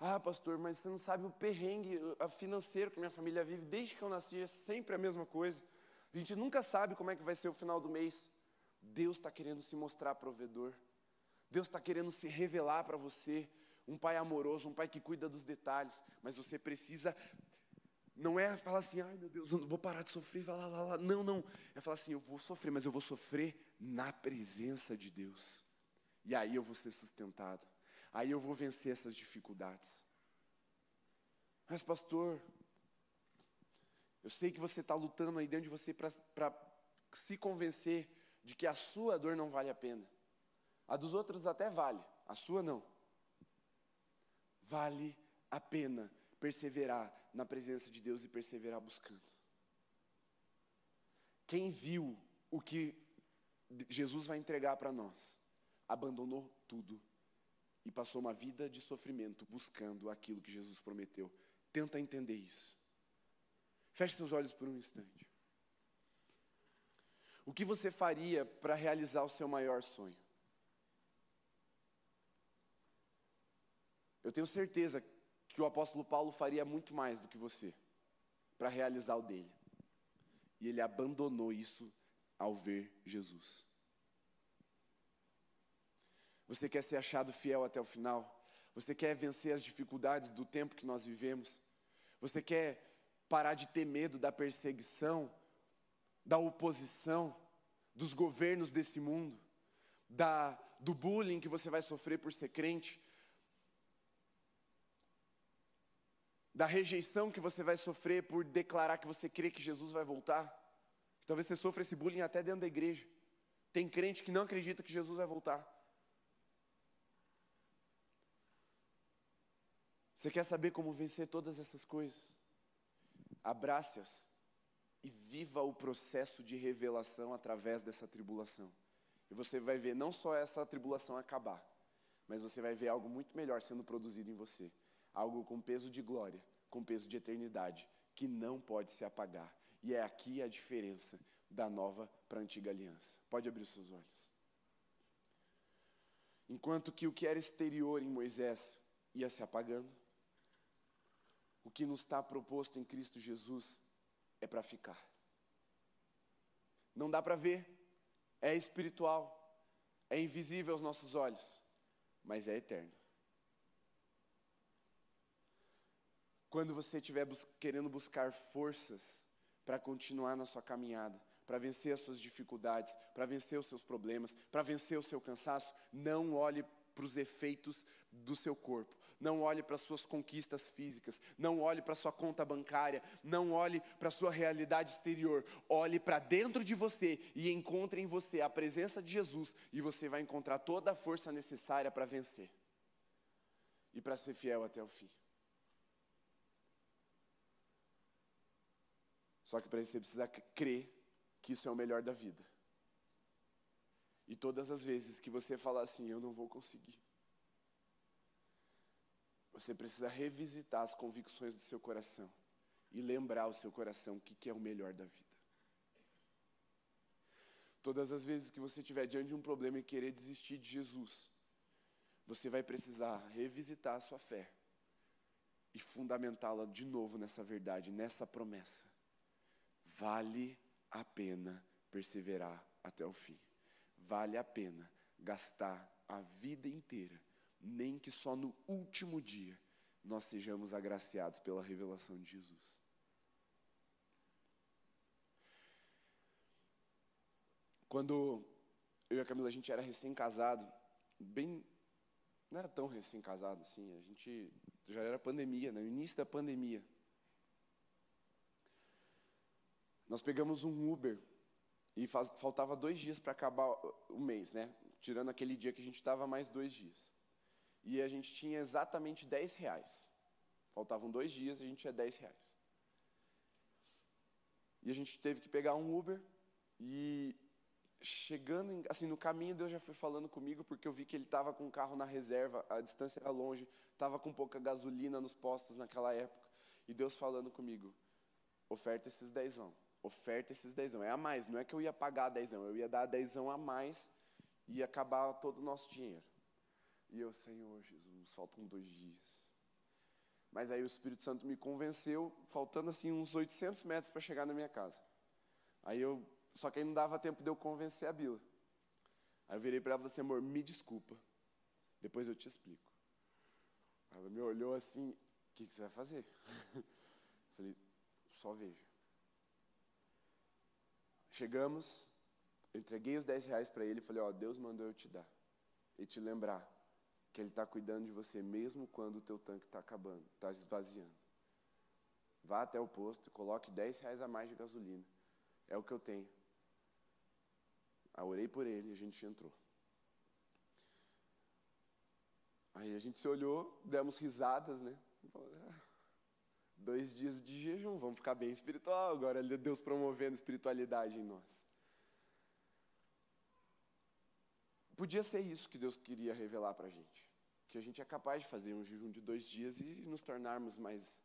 Ah, pastor, mas você não sabe o perrengue financeiro que minha família vive desde que eu nasci, é sempre a mesma coisa. A gente nunca sabe como é que vai ser o final do mês. Deus está querendo se mostrar provedor. Deus está querendo se revelar para você. Um pai amoroso, um pai que cuida dos detalhes. Mas você precisa não é falar assim, ai meu Deus, eu vou parar de sofrer, vai lá, lá, lá. Não, não. É falar assim, eu vou sofrer, mas eu vou sofrer na presença de Deus. E aí eu vou ser sustentado. Aí eu vou vencer essas dificuldades. Mas, pastor, eu sei que você está lutando aí dentro de você para se convencer de que a sua dor não vale a pena. A dos outros até vale, a sua não. Vale a pena perseverar na presença de Deus e perseverar buscando. Quem viu o que Jesus vai entregar para nós, abandonou tudo e passou uma vida de sofrimento buscando aquilo que Jesus prometeu. Tenta entender isso. Feche seus olhos por um instante. O que você faria para realizar o seu maior sonho? Eu tenho certeza que o apóstolo Paulo faria muito mais do que você para realizar o dele. E ele abandonou isso ao ver Jesus. Você quer ser achado fiel até o final? Você quer vencer as dificuldades do tempo que nós vivemos? Você quer parar de ter medo da perseguição, da oposição, dos governos desse mundo, da, do bullying que você vai sofrer por ser crente? Da rejeição que você vai sofrer por declarar que você crê que Jesus vai voltar. Talvez você sofra esse bullying até dentro da igreja. Tem crente que não acredita que Jesus vai voltar. Você quer saber como vencer todas essas coisas? Abrace-as e viva o processo de revelação através dessa tribulação. E você vai ver não só essa tribulação acabar, mas você vai ver algo muito melhor sendo produzido em você algo com peso de glória, com peso de eternidade, que não pode se apagar. E é aqui a diferença da nova para a antiga aliança. Pode abrir seus olhos. Enquanto que o que era exterior em Moisés ia se apagando, o que nos está proposto em Cristo Jesus é para ficar. Não dá para ver, é espiritual, é invisível aos nossos olhos, mas é eterno. Quando você estiver bus querendo buscar forças para continuar na sua caminhada, para vencer as suas dificuldades, para vencer os seus problemas, para vencer o seu cansaço, não olhe para os efeitos do seu corpo, não olhe para as suas conquistas físicas, não olhe para a sua conta bancária, não olhe para a sua realidade exterior, olhe para dentro de você e encontre em você a presença de Jesus e você vai encontrar toda a força necessária para vencer e para ser fiel até o fim. Só que para isso você precisa crer que isso é o melhor da vida. E todas as vezes que você falar assim, eu não vou conseguir, você precisa revisitar as convicções do seu coração e lembrar o seu coração o que, que é o melhor da vida. Todas as vezes que você estiver diante de um problema e querer desistir de Jesus, você vai precisar revisitar a sua fé e fundamentá-la de novo nessa verdade, nessa promessa vale a pena perseverar até o fim. Vale a pena gastar a vida inteira, nem que só no último dia nós sejamos agraciados pela revelação de Jesus. Quando eu e a Camila a gente era recém-casado, bem não era tão recém-casado assim, a gente já era pandemia, né? no início da pandemia. Nós pegamos um Uber e faz, faltava dois dias para acabar o mês, né? Tirando aquele dia que a gente estava mais dois dias. E a gente tinha exatamente 10 reais. Faltavam dois dias e a gente tinha 10 reais. E a gente teve que pegar um Uber e chegando, assim, no caminho Deus já foi falando comigo porque eu vi que ele estava com o carro na reserva, a distância era longe, estava com pouca gasolina nos postos naquela época. E Deus falando comigo, oferta esses dezão oferta esses dezão. É a mais, não é que eu ia pagar dezão, eu ia dar dezão a mais e ia acabar todo o nosso dinheiro. E eu, Senhor Jesus, faltam dois dias. Mas aí o Espírito Santo me convenceu, faltando assim uns 800 metros para chegar na minha casa. Aí eu, só que aí não dava tempo de eu convencer a Bila. Aí eu virei para ela e falei assim, amor, me desculpa, depois eu te explico. Ela me olhou assim, o que, que você vai fazer? falei, só veja. Chegamos, eu entreguei os 10 reais para ele e falei, ó, Deus mandou eu te dar. E te lembrar que Ele está cuidando de você mesmo quando o teu tanque está acabando, está esvaziando. Vá até o posto e coloque 10 reais a mais de gasolina. É o que eu tenho. Aí orei por ele e a gente entrou. Aí a gente se olhou, demos risadas, né? Ah, dois dias de jejum, vamos ficar bem espiritual agora, Deus promovendo espiritualidade em nós. Podia ser isso que Deus queria revelar para a gente, que a gente é capaz de fazer um jejum de dois dias e nos tornarmos mais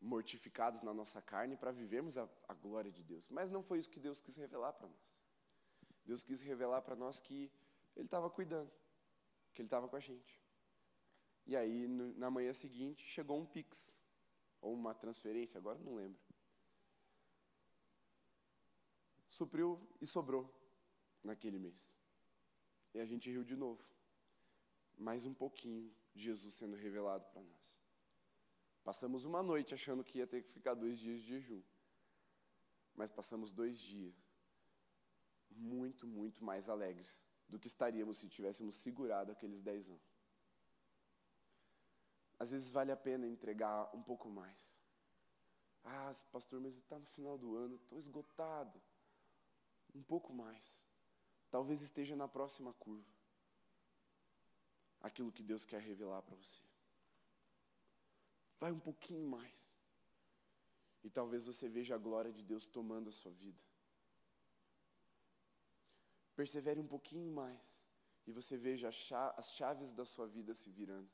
mortificados na nossa carne para vivermos a, a glória de Deus. Mas não foi isso que Deus quis revelar para nós. Deus quis revelar para nós que Ele estava cuidando, que Ele estava com a gente. E aí, no, na manhã seguinte, chegou um pix ou uma transferência, agora não lembro. Supriu e sobrou naquele mês. E a gente riu de novo. Mais um pouquinho de Jesus sendo revelado para nós. Passamos uma noite achando que ia ter que ficar dois dias de jejum. Mas passamos dois dias muito, muito mais alegres do que estaríamos se tivéssemos segurado aqueles dez anos. Às vezes vale a pena entregar um pouco mais. Ah, pastor, mas está no final do ano, estou esgotado. Um pouco mais. Talvez esteja na próxima curva. Aquilo que Deus quer revelar para você. Vai um pouquinho mais. E talvez você veja a glória de Deus tomando a sua vida. Persevere um pouquinho mais. E você veja as chaves da sua vida se virando.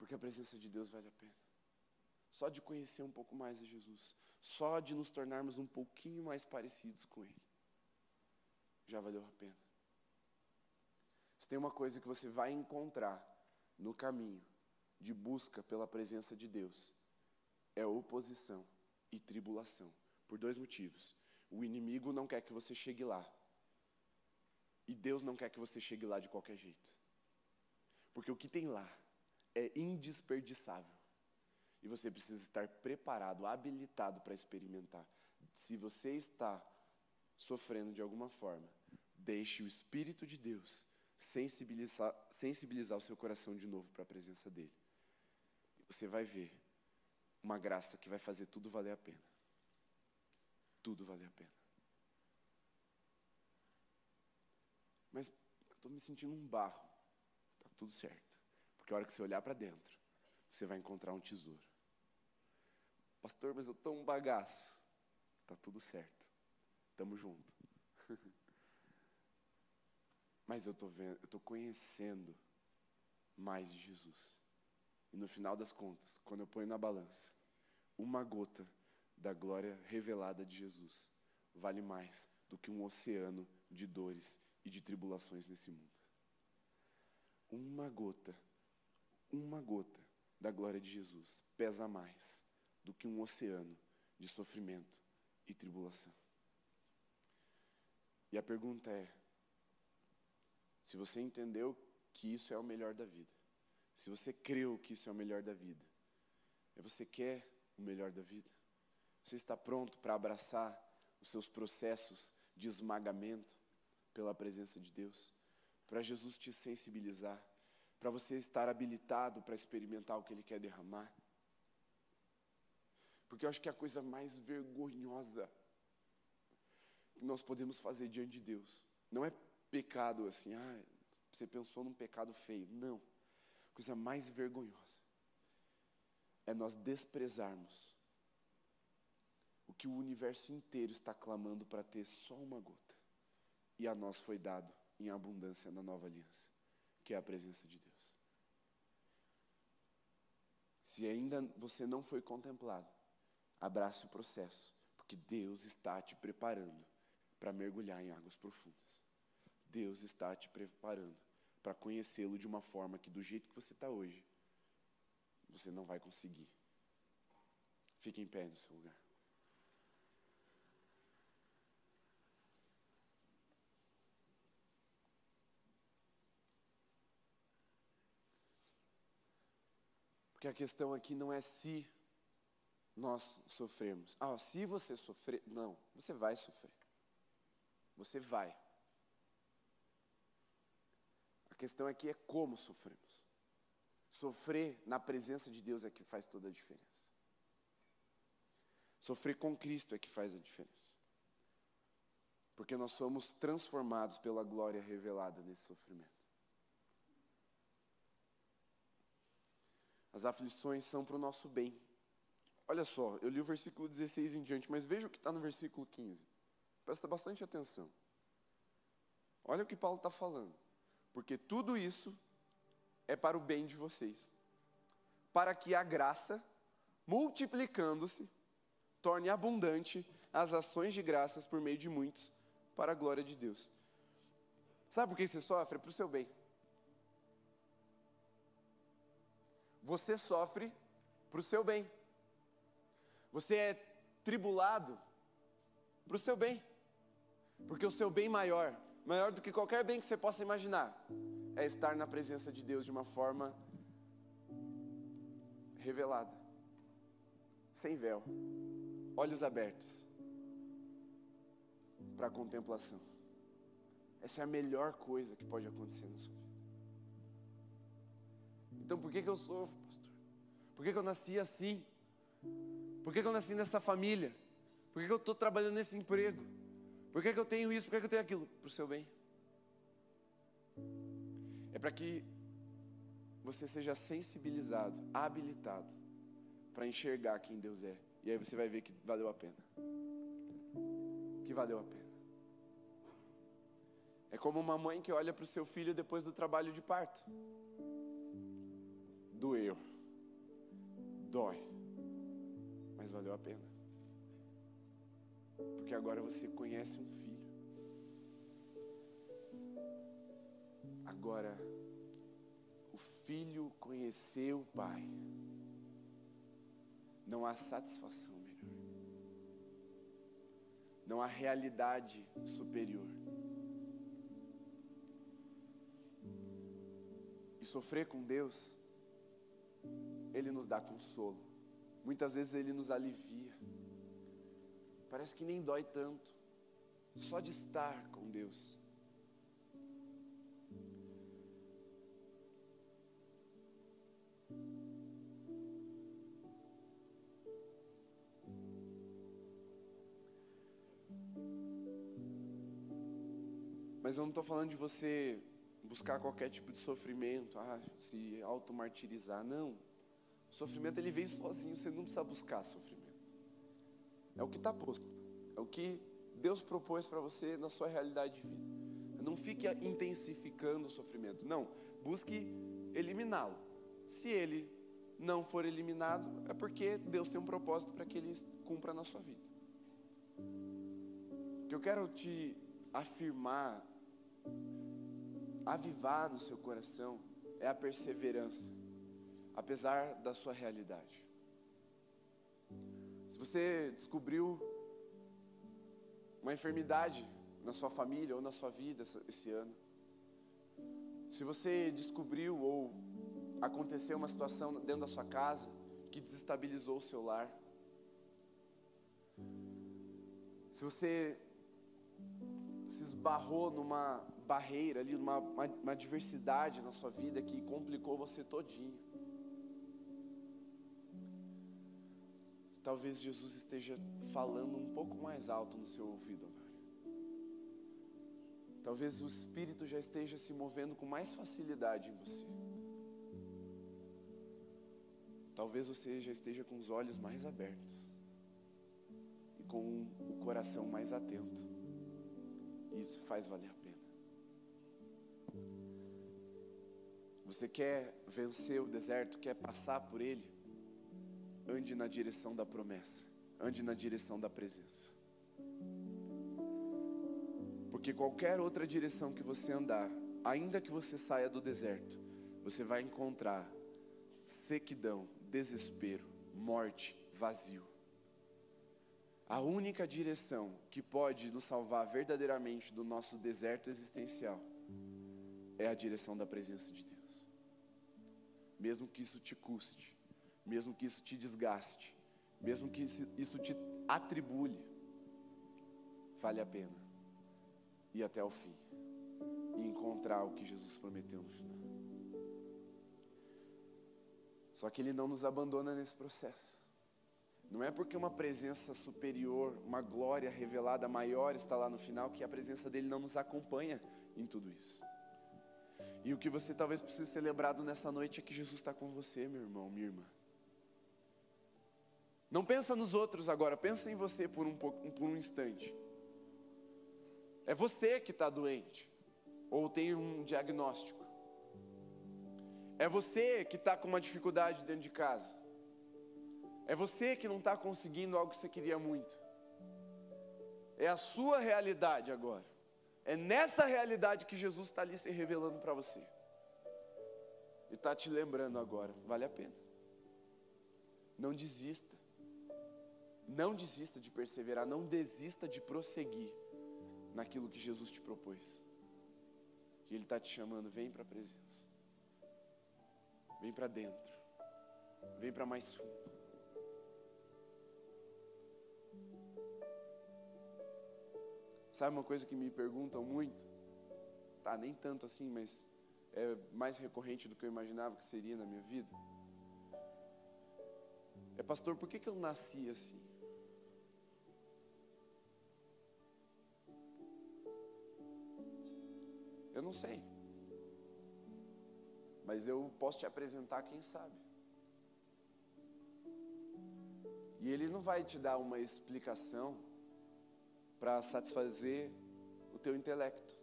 Porque a presença de Deus vale a pena. Só de conhecer um pouco mais de Jesus, só de nos tornarmos um pouquinho mais parecidos com Ele, já valeu a pena. Se tem uma coisa que você vai encontrar no caminho de busca pela presença de Deus, é oposição e tribulação, por dois motivos. O inimigo não quer que você chegue lá, e Deus não quer que você chegue lá de qualquer jeito. Porque o que tem lá é indesperdiçável. E você precisa estar preparado, habilitado para experimentar. Se você está sofrendo de alguma forma, deixe o Espírito de Deus sensibilizar, sensibilizar o seu coração de novo para a presença dEle. Você vai ver uma graça que vai fazer tudo valer a pena. Tudo valer a pena. Mas estou me sentindo um barro. Está tudo certo. Porque a hora que você olhar para dentro, você vai encontrar um tesouro. Pastor, mas eu estou um bagaço. Tá tudo certo. Tamo junto. mas eu estou vendo, eu estou conhecendo mais de Jesus. E no final das contas, quando eu ponho na balança, uma gota da glória revelada de Jesus vale mais do que um oceano de dores e de tribulações nesse mundo. Uma gota uma gota da glória de Jesus pesa mais do que um oceano de sofrimento e tribulação. E a pergunta é: se você entendeu que isso é o melhor da vida, se você creu que isso é o melhor da vida, e você quer o melhor da vida, você está pronto para abraçar os seus processos de esmagamento pela presença de Deus, para Jesus te sensibilizar, para você estar habilitado para experimentar o que Ele quer derramar. Porque eu acho que a coisa mais vergonhosa que nós podemos fazer diante de Deus não é pecado assim, ah, você pensou num pecado feio. Não. A coisa mais vergonhosa é nós desprezarmos o que o universo inteiro está clamando para ter só uma gota. E a nós foi dado em abundância na nova aliança, que é a presença de Deus. Se ainda você não foi contemplado, abrace o processo, porque Deus está te preparando para mergulhar em águas profundas. Deus está te preparando para conhecê-lo de uma forma que, do jeito que você está hoje, você não vai conseguir. Fique em pé no seu lugar. Porque a questão aqui não é se nós sofremos. Ah, se você sofrer. Não, você vai sofrer. Você vai. A questão aqui é como sofremos. Sofrer na presença de Deus é que faz toda a diferença. Sofrer com Cristo é que faz a diferença. Porque nós somos transformados pela glória revelada nesse sofrimento. As aflições são para o nosso bem. Olha só, eu li o versículo 16 em diante, mas veja o que está no versículo 15. Presta bastante atenção. Olha o que Paulo está falando. Porque tudo isso é para o bem de vocês, para que a graça, multiplicando-se, torne abundante as ações de graças por meio de muitos, para a glória de Deus. Sabe por que você sofre? Para o seu bem. Você sofre para o seu bem. Você é tribulado para o seu bem. Porque o seu bem maior, maior do que qualquer bem que você possa imaginar, é estar na presença de Deus de uma forma revelada, sem véu, olhos abertos para a contemplação. Essa é a melhor coisa que pode acontecer na sua vida. Então por que, que eu sofro, pastor? Por que, que eu nasci assim? Por que, que eu nasci nessa família? Por que, que eu estou trabalhando nesse emprego? Por que, que eu tenho isso? Por que, que eu tenho aquilo? Para o seu bem. É para que você seja sensibilizado, habilitado para enxergar quem Deus é. E aí você vai ver que valeu a pena. Que valeu a pena. É como uma mãe que olha para o seu filho depois do trabalho de parto. Doeu. Dói. Mas valeu a pena. Porque agora você conhece um filho. Agora, o filho conheceu o pai. Não há satisfação melhor. Não há realidade superior. E sofrer com Deus, Ele nos dá consolo. Muitas vezes Ele nos alivia. Parece que nem dói tanto. Só de estar com Deus. Mas eu não estou falando de você buscar qualquer tipo de sofrimento, ah, se automartirizar. Não. O sofrimento ele vem sozinho, você não precisa buscar sofrimento. É o que está posto. É o que Deus propôs para você na sua realidade de vida. Não fique intensificando o sofrimento. Não, busque eliminá-lo. Se ele não for eliminado, é porque Deus tem um propósito para que ele cumpra na sua vida. O que eu quero te afirmar, avivar no seu coração, é a perseverança, apesar da sua realidade. você descobriu uma enfermidade na sua família ou na sua vida esse ano, se você descobriu ou aconteceu uma situação dentro da sua casa que desestabilizou o seu lar, se você se esbarrou numa barreira ali, numa uma, uma diversidade na sua vida que complicou você todinho. Talvez Jesus esteja falando um pouco mais alto no seu ouvido agora. Talvez o Espírito já esteja se movendo com mais facilidade em você. Talvez você já esteja com os olhos mais abertos e com o coração mais atento. Isso faz valer a pena. Você quer vencer o deserto, quer passar por ele? Ande na direção da promessa, ande na direção da presença. Porque qualquer outra direção que você andar, ainda que você saia do deserto, você vai encontrar sequidão, desespero, morte, vazio. A única direção que pode nos salvar verdadeiramente do nosso deserto existencial é a direção da presença de Deus. Mesmo que isso te custe, mesmo que isso te desgaste, mesmo que isso te atribule, vale a pena ir até o fim e encontrar o que Jesus prometeu no final. Só que Ele não nos abandona nesse processo. Não é porque uma presença superior, uma glória revelada maior está lá no final, que a presença dele não nos acompanha em tudo isso. E o que você talvez precise ser lembrado nessa noite é que Jesus está com você, meu irmão, minha irmã. Não pensa nos outros agora, pensa em você por um, por um instante. É você que está doente, ou tem um diagnóstico. É você que está com uma dificuldade dentro de casa. É você que não está conseguindo algo que você queria muito. É a sua realidade agora. É nessa realidade que Jesus está ali se revelando para você. E está te lembrando agora, vale a pena. Não desista. Não desista de perseverar, não desista de prosseguir naquilo que Jesus te propôs. Que Ele está te chamando, vem para a presença. Vem para dentro. Vem para mais fundo. Sabe uma coisa que me perguntam muito? Tá, nem tanto assim, mas é mais recorrente do que eu imaginava que seria na minha vida. É, pastor, por que, que eu nasci assim? Eu não sei. Mas eu posso te apresentar quem sabe. E ele não vai te dar uma explicação para satisfazer o teu intelecto.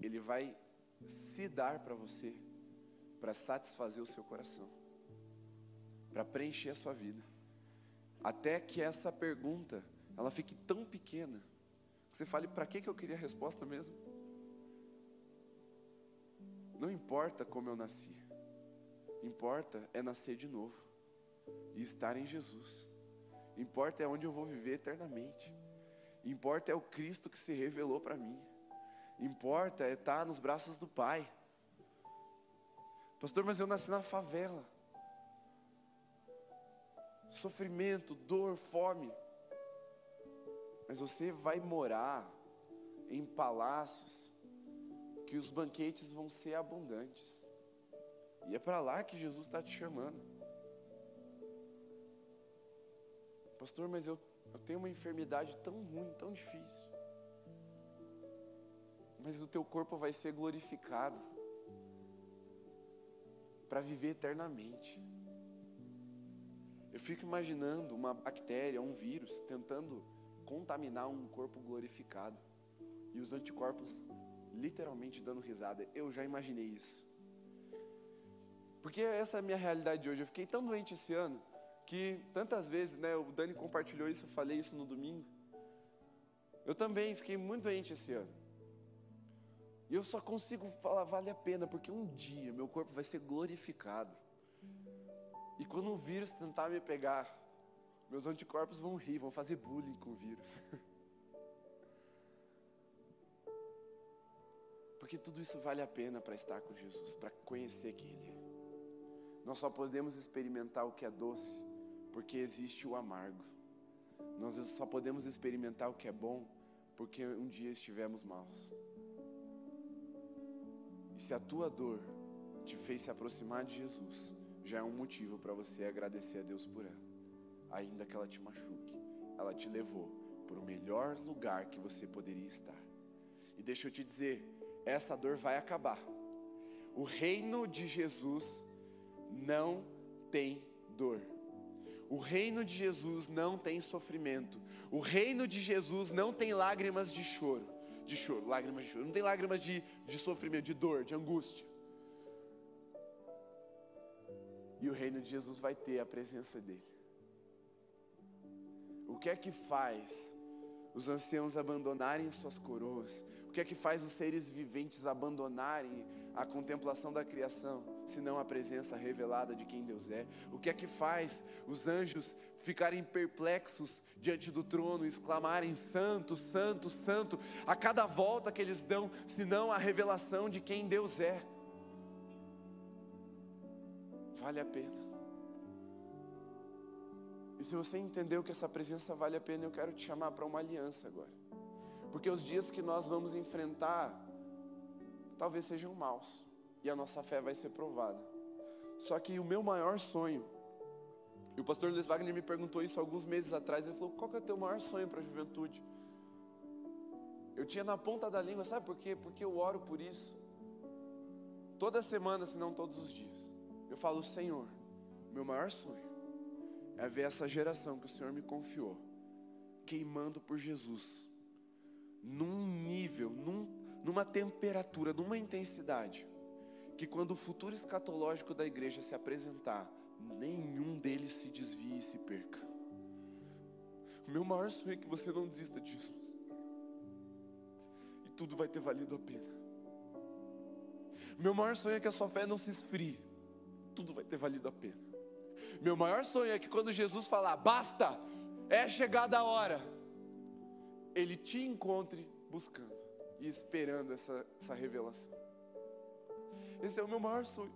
Ele vai se dar para você para satisfazer o seu coração, para preencher a sua vida. Até que essa pergunta ela fique tão pequena que você fale para que que eu queria a resposta mesmo? Não importa como eu nasci, importa é nascer de novo e estar em Jesus. Importa é onde eu vou viver eternamente. Importa é o Cristo que se revelou para mim. Importa é estar nos braços do Pai. Pastor, mas eu nasci na favela. Sofrimento, dor, fome. Mas você vai morar em palácios que os banquetes vão ser abundantes. E é para lá que Jesus está te chamando. Pastor, mas eu, eu tenho uma enfermidade tão ruim, tão difícil. Mas o teu corpo vai ser glorificado para viver eternamente. Eu fico imaginando uma bactéria, um vírus, tentando contaminar um corpo glorificado. E os anticorpos literalmente dando risada. Eu já imaginei isso. Porque essa é a minha realidade de hoje. Eu fiquei tão doente esse ano que tantas vezes, né, o Dani compartilhou isso, eu falei isso no domingo. Eu também fiquei muito doente esse ano. E eu só consigo falar, vale a pena, porque um dia meu corpo vai ser glorificado. E quando o vírus tentar me pegar, Meus anticorpos vão rir, vão fazer bullying com o vírus. Porque tudo isso vale a pena para estar com Jesus, para conhecer quem Ele é. Nós só podemos experimentar o que é doce porque existe o amargo. Nós só podemos experimentar o que é bom porque um dia estivemos maus. E se a tua dor te fez se aproximar de Jesus, já é um motivo para você agradecer a Deus por ela. Ainda que ela te machuque, ela te levou para o melhor lugar que você poderia estar. E deixa eu te dizer, essa dor vai acabar. O reino de Jesus não tem dor. O reino de Jesus não tem sofrimento. O reino de Jesus não tem lágrimas de choro. De choro, lágrimas de choro. Não tem lágrimas de, de sofrimento, de dor, de angústia. E o reino de Jesus vai ter a presença dele. O que é que faz os anciãos abandonarem suas coroas? Que é que faz os seres viventes abandonarem a contemplação da criação, se não a presença revelada de quem Deus é? O que é que faz os anjos ficarem perplexos diante do trono, exclamarem santo, santo, santo, a cada volta que eles dão, se não a revelação de quem Deus é? vale a pena. E se você entendeu que essa presença vale a pena, eu quero te chamar para uma aliança agora. Porque os dias que nós vamos enfrentar, talvez sejam maus, e a nossa fé vai ser provada. Só que o meu maior sonho, e o pastor Luiz Wagner me perguntou isso alguns meses atrás, ele falou: qual que é o teu maior sonho para a juventude? Eu tinha na ponta da língua, sabe por quê? Porque eu oro por isso. Toda semana, se não todos os dias. Eu falo, Senhor, meu maior sonho é ver essa geração que o Senhor me confiou queimando por Jesus, num nível, num, numa temperatura, numa intensidade, que quando o futuro escatológico da igreja se apresentar, nenhum deles se desvie e se perca. O meu maior sonho é que você não desista disso. E tudo vai ter valido a pena. O meu maior sonho é que a sua fé não se esfrie tudo vai ter valido a pena. Meu maior sonho é que quando Jesus falar, basta, é chegada a hora, Ele te encontre buscando e esperando essa, essa revelação. Esse é o meu maior sonho.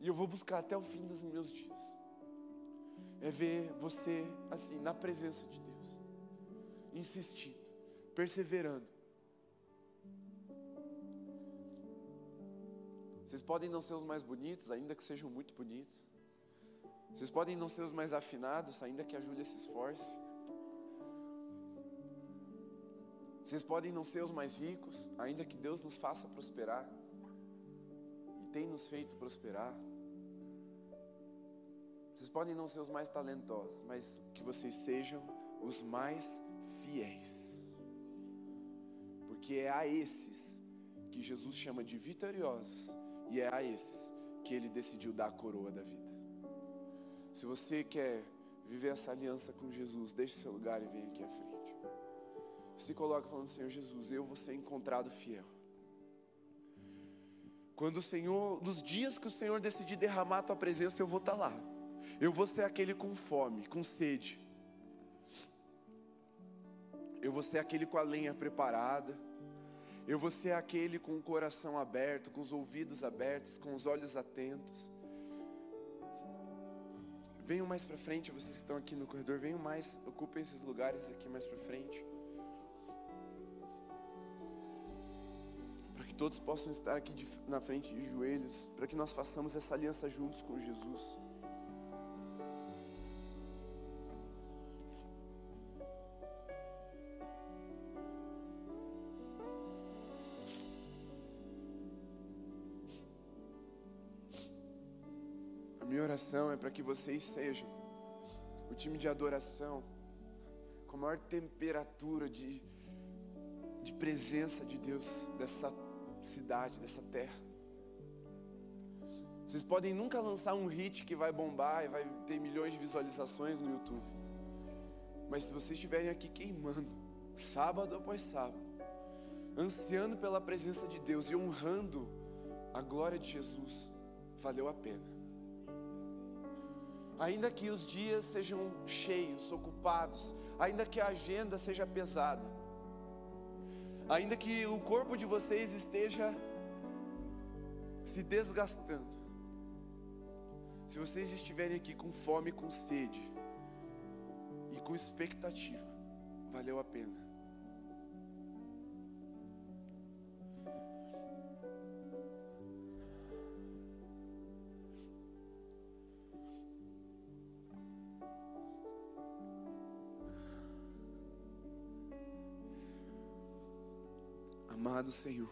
E eu vou buscar até o fim dos meus dias. É ver você assim, na presença de Deus, insistindo, perseverando Vocês podem não ser os mais bonitos, ainda que sejam muito bonitos. Vocês podem não ser os mais afinados, ainda que a Júlia se esforce. Vocês podem não ser os mais ricos, ainda que Deus nos faça prosperar. E tem nos feito prosperar. Vocês podem não ser os mais talentosos, mas que vocês sejam os mais fiéis. Porque é a esses que Jesus chama de vitoriosos e é a esses que ele decidiu dar a coroa da vida. Se você quer viver essa aliança com Jesus, deixe seu lugar e venha aqui à frente. Se coloca falando, Senhor Jesus, eu vou ser encontrado fiel. Quando o Senhor, nos dias que o Senhor decidir derramar a tua presença, eu vou estar lá. Eu vou ser aquele com fome, com sede. Eu vou ser aquele com a lenha preparada. Eu vou ser aquele com o coração aberto, com os ouvidos abertos, com os olhos atentos. Venham mais para frente, vocês que estão aqui no corredor, venham mais, ocupem esses lugares aqui mais para frente. Todos possam estar aqui de, na frente de joelhos, para que nós façamos essa aliança juntos com Jesus. minha oração é para que vocês sejam o time de adoração com a maior temperatura de, de presença de Deus dessa cidade, dessa terra. Vocês podem nunca lançar um hit que vai bombar e vai ter milhões de visualizações no YouTube. Mas se vocês estiverem aqui queimando, sábado após sábado, ansiando pela presença de Deus e honrando a glória de Jesus, valeu a pena. Ainda que os dias sejam cheios, ocupados, ainda que a agenda seja pesada, ainda que o corpo de vocês esteja se desgastando, se vocês estiverem aqui com fome, com sede e com expectativa, valeu a pena. Amado Senhor,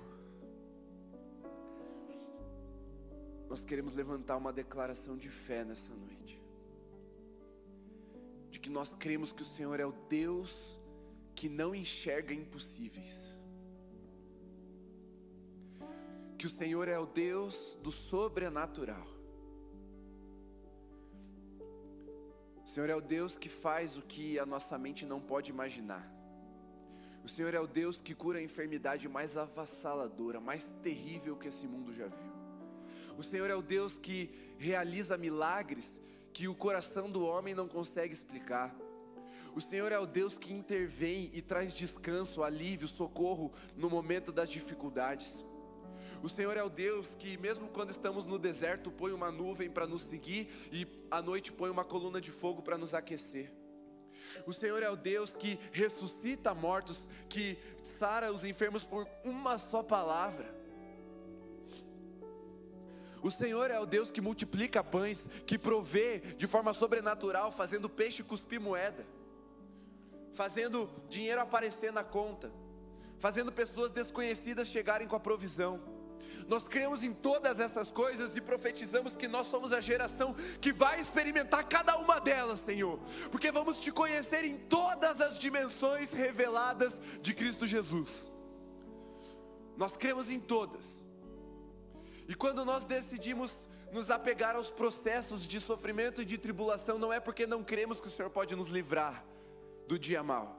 nós queremos levantar uma declaração de fé nessa noite, de que nós cremos que o Senhor é o Deus que não enxerga impossíveis, que o Senhor é o Deus do sobrenatural, o Senhor é o Deus que faz o que a nossa mente não pode imaginar. O Senhor é o Deus que cura a enfermidade mais avassaladora, mais terrível que esse mundo já viu. O Senhor é o Deus que realiza milagres que o coração do homem não consegue explicar. O Senhor é o Deus que intervém e traz descanso, alívio, socorro no momento das dificuldades. O Senhor é o Deus que, mesmo quando estamos no deserto, põe uma nuvem para nos seguir e à noite põe uma coluna de fogo para nos aquecer. O Senhor é o Deus que ressuscita mortos, que sara os enfermos por uma só palavra. O Senhor é o Deus que multiplica pães, que provê de forma sobrenatural, fazendo peixe cuspir moeda, fazendo dinheiro aparecer na conta, fazendo pessoas desconhecidas chegarem com a provisão. Nós cremos em todas essas coisas e profetizamos que nós somos a geração que vai experimentar cada uma delas, Senhor, porque vamos te conhecer em todas as dimensões reveladas de Cristo Jesus. Nós cremos em todas. E quando nós decidimos nos apegar aos processos de sofrimento e de tribulação, não é porque não cremos que o Senhor pode nos livrar do dia mal,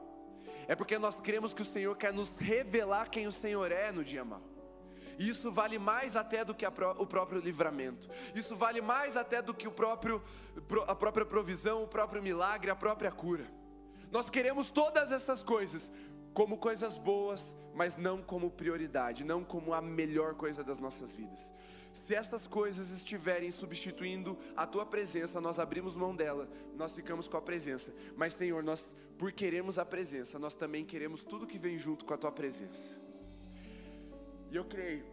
é porque nós cremos que o Senhor quer nos revelar quem o Senhor é no dia mal. Isso vale mais até do que o próprio livramento. Isso vale mais até do que o próprio, a própria provisão, o próprio milagre, a própria cura. Nós queremos todas essas coisas como coisas boas, mas não como prioridade, não como a melhor coisa das nossas vidas. Se essas coisas estiverem substituindo a tua presença, nós abrimos mão dela, nós ficamos com a presença. Mas, Senhor, nós, por queremos a presença, nós também queremos tudo que vem junto com a tua presença. E eu creio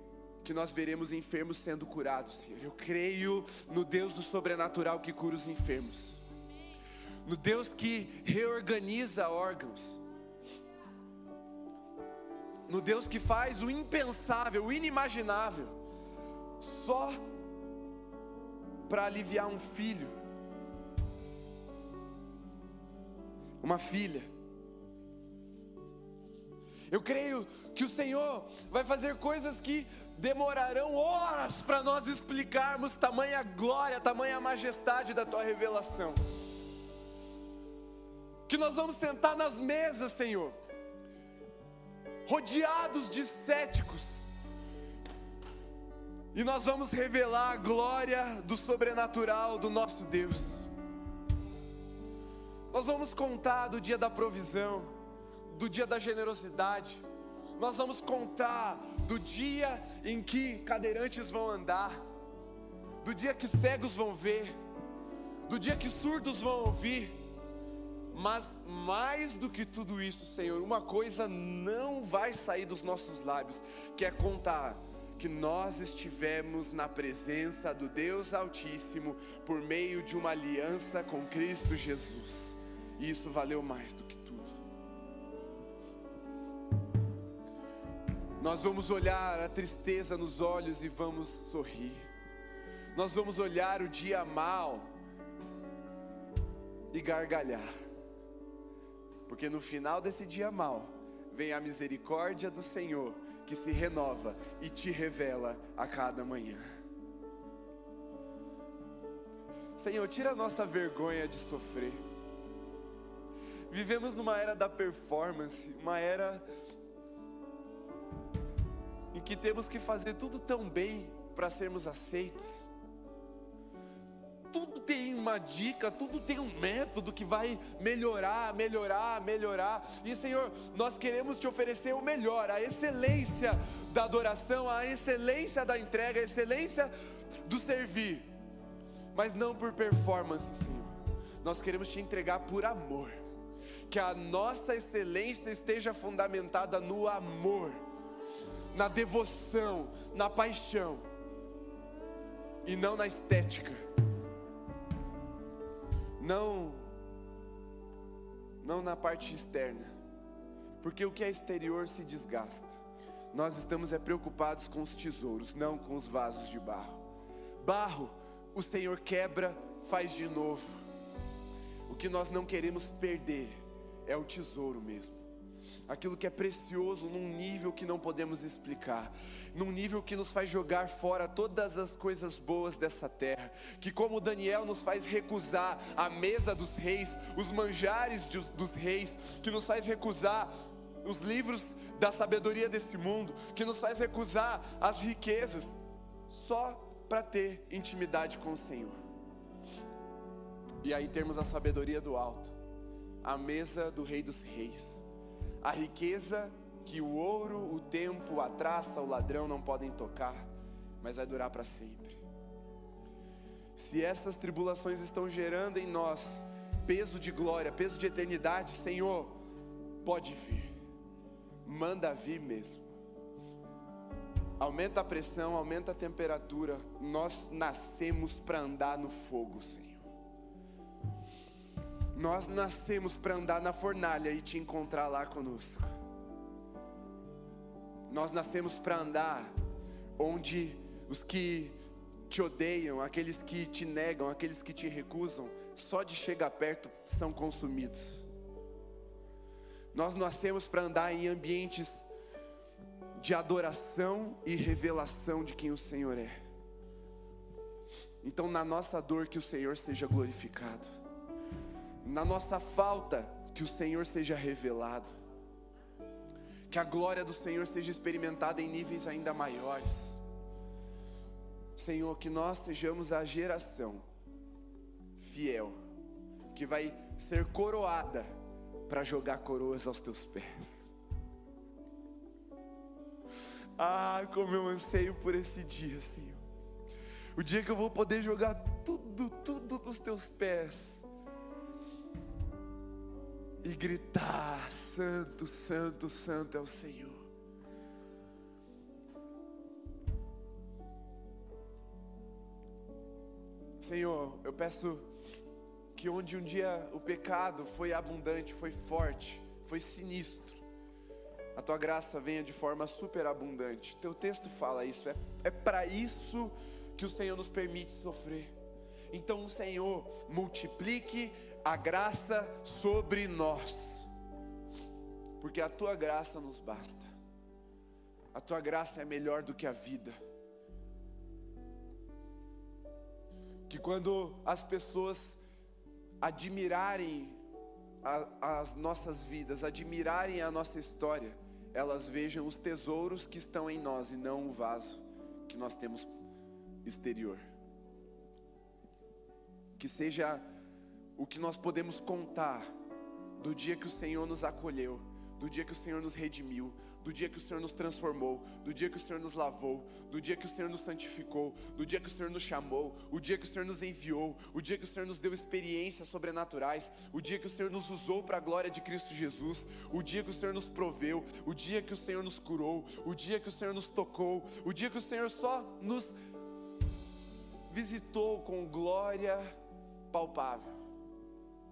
que nós veremos enfermos sendo curados, Senhor. Eu creio no Deus do sobrenatural que cura os enfermos, no Deus que reorganiza órgãos, no Deus que faz o impensável, o inimaginável, só para aliviar um filho, uma filha. Eu creio que o Senhor vai fazer coisas que demorarão horas para nós explicarmos tamanha glória, tamanha majestade da tua revelação. Que nós vamos sentar nas mesas, Senhor, rodeados de céticos, e nós vamos revelar a glória do sobrenatural do nosso Deus. Nós vamos contar do dia da provisão, do dia da generosidade, nós vamos contar do dia em que cadeirantes vão andar, do dia que cegos vão ver, do dia que surdos vão ouvir. Mas mais do que tudo isso, Senhor, uma coisa não vai sair dos nossos lábios, que é contar que nós estivemos na presença do Deus Altíssimo por meio de uma aliança com Cristo Jesus. E isso valeu mais do que Nós vamos olhar a tristeza nos olhos e vamos sorrir. Nós vamos olhar o dia mal e gargalhar. Porque no final desse dia mal, vem a misericórdia do Senhor que se renova e te revela a cada manhã. Senhor, tira a nossa vergonha de sofrer. Vivemos numa era da performance, uma era em que temos que fazer tudo tão bem para sermos aceitos. Tudo tem uma dica, tudo tem um método que vai melhorar, melhorar, melhorar. E Senhor, nós queremos te oferecer o melhor, a excelência da adoração, a excelência da entrega, a excelência do servir, mas não por performance, Senhor. Nós queremos te entregar por amor. Que a nossa excelência esteja fundamentada no amor, na devoção, na paixão e não na estética. Não não na parte externa. Porque o que é exterior se desgasta. Nós estamos é preocupados com os tesouros, não com os vasos de barro. Barro, o Senhor quebra, faz de novo. O que nós não queremos perder é o tesouro mesmo aquilo que é precioso num nível que não podemos explicar, num nível que nos faz jogar fora todas as coisas boas dessa terra, que como Daniel nos faz recusar a mesa dos reis, os manjares dos reis, que nos faz recusar os livros da sabedoria desse mundo, que nos faz recusar as riquezas, só para ter intimidade com o Senhor. E aí temos a sabedoria do alto, a mesa do Rei dos Reis a riqueza que o ouro, o tempo, a traça, o ladrão não podem tocar, mas vai durar para sempre. Se essas tribulações estão gerando em nós peso de glória, peso de eternidade, Senhor, pode vir, manda vir mesmo. Aumenta a pressão, aumenta a temperatura. Nós nascemos para andar no fogo, Senhor. Nós nascemos para andar na fornalha e te encontrar lá conosco. Nós nascemos para andar onde os que te odeiam, aqueles que te negam, aqueles que te recusam, só de chegar perto são consumidos. Nós nascemos para andar em ambientes de adoração e revelação de quem o Senhor é. Então, na nossa dor, que o Senhor seja glorificado na nossa falta, que o Senhor seja revelado, que a glória do Senhor seja experimentada em níveis ainda maiores. Senhor, que nós sejamos a geração fiel, que vai ser coroada para jogar coroas aos teus pés. Ah, como eu anseio por esse dia, Senhor. O dia que eu vou poder jogar tudo, tudo nos teus pés e gritar: Santo, Santo, Santo é o Senhor. Senhor, eu peço que onde um dia o pecado foi abundante, foi forte, foi sinistro, a tua graça venha de forma superabundante. Teu texto fala isso, é, é para isso que o Senhor nos permite sofrer. Então, o Senhor multiplique a graça sobre nós, porque a tua graça nos basta, a tua graça é melhor do que a vida. Que quando as pessoas admirarem a, as nossas vidas, admirarem a nossa história, elas vejam os tesouros que estão em nós e não o vaso que nós temos exterior. Que seja o que nós podemos contar do dia que o Senhor nos acolheu, do dia que o Senhor nos redimiu, do dia que o Senhor nos transformou, do dia que o Senhor nos lavou, do dia que o Senhor nos santificou, do dia que o Senhor nos chamou, o dia que o Senhor nos enviou, o dia que o Senhor nos deu experiências sobrenaturais, o dia que o Senhor nos usou para a glória de Cristo Jesus, o dia que o Senhor nos proveu, o dia que o Senhor nos curou, o dia que o Senhor nos tocou, o dia que o Senhor só nos visitou com glória palpável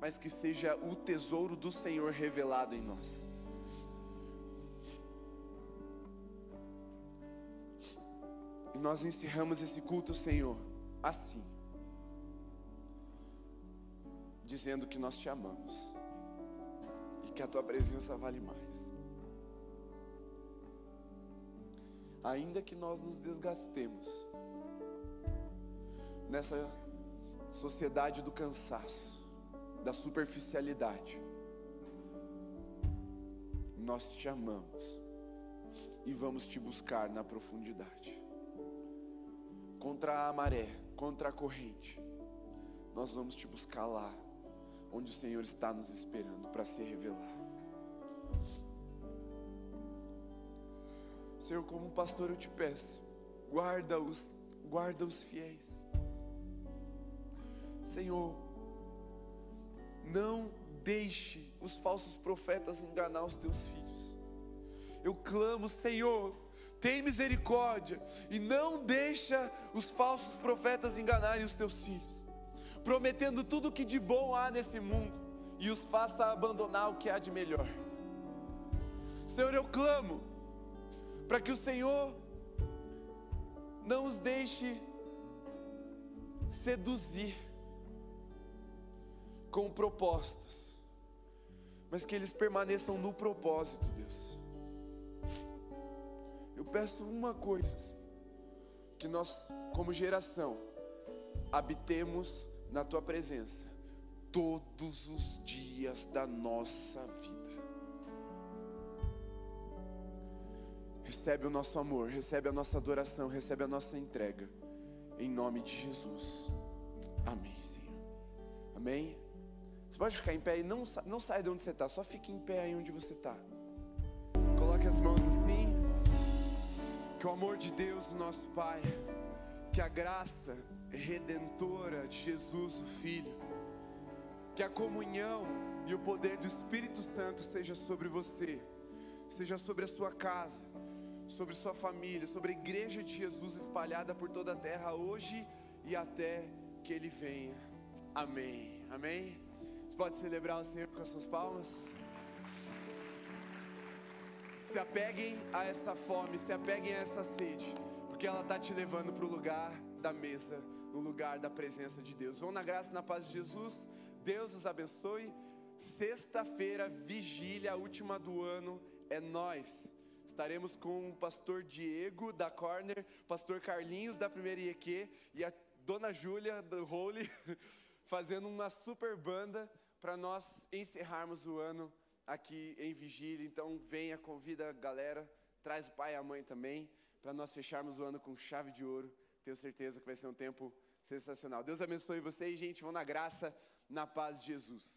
mas que seja o tesouro do Senhor revelado em nós. E nós encerramos esse culto, Senhor, assim, dizendo que nós te amamos e que a tua presença vale mais. Ainda que nós nos desgastemos nessa sociedade do cansaço, da superficialidade. Nós te amamos e vamos te buscar na profundidade. Contra a maré, contra a corrente, nós vamos te buscar lá, onde o Senhor está nos esperando para se revelar. Senhor, como pastor eu te peço, guarda os, guarda os fiéis. Senhor, não deixe os falsos profetas enganar os teus filhos. Eu clamo, Senhor, tem misericórdia e não deixa os falsos profetas enganarem os teus filhos, prometendo tudo o que de bom há nesse mundo e os faça abandonar o que há de melhor. Senhor, eu clamo para que o Senhor não os deixe seduzir com propostas, mas que eles permaneçam no propósito, Deus. Eu peço uma coisa, que nós, como geração, habitemos na tua presença todos os dias da nossa vida. Recebe o nosso amor, recebe a nossa adoração, recebe a nossa entrega. Em nome de Jesus. Amém, Senhor. Amém. Você pode ficar em pé e não, não saia de onde você está, só fique em pé aí onde você está. Coloque as mãos assim. Que o amor de Deus, nosso Pai, que a graça redentora de Jesus, o Filho, que a comunhão e o poder do Espírito Santo seja sobre você, seja sobre a sua casa sobre sua família, sobre a igreja de Jesus espalhada por toda a terra hoje e até que Ele venha. Amém. Amém. Você pode celebrar o Senhor com as suas palmas? Se apeguem a essa fome, se apeguem a essa sede, porque ela está te levando para o lugar da mesa, no lugar da presença de Deus. Vão na graça e na paz de Jesus. Deus os abençoe. Sexta-feira, vigília, última do ano, é nós. Estaremos com o pastor Diego da Corner, pastor Carlinhos da Primeira IEQ e a dona Júlia do Holy fazendo uma super banda para nós encerrarmos o ano aqui em vigília. Então venha, convida a galera, traz o pai e a mãe também, para nós fecharmos o ano com chave de ouro. Tenho certeza que vai ser um tempo sensacional. Deus abençoe vocês, gente. Vão na graça, na paz de Jesus.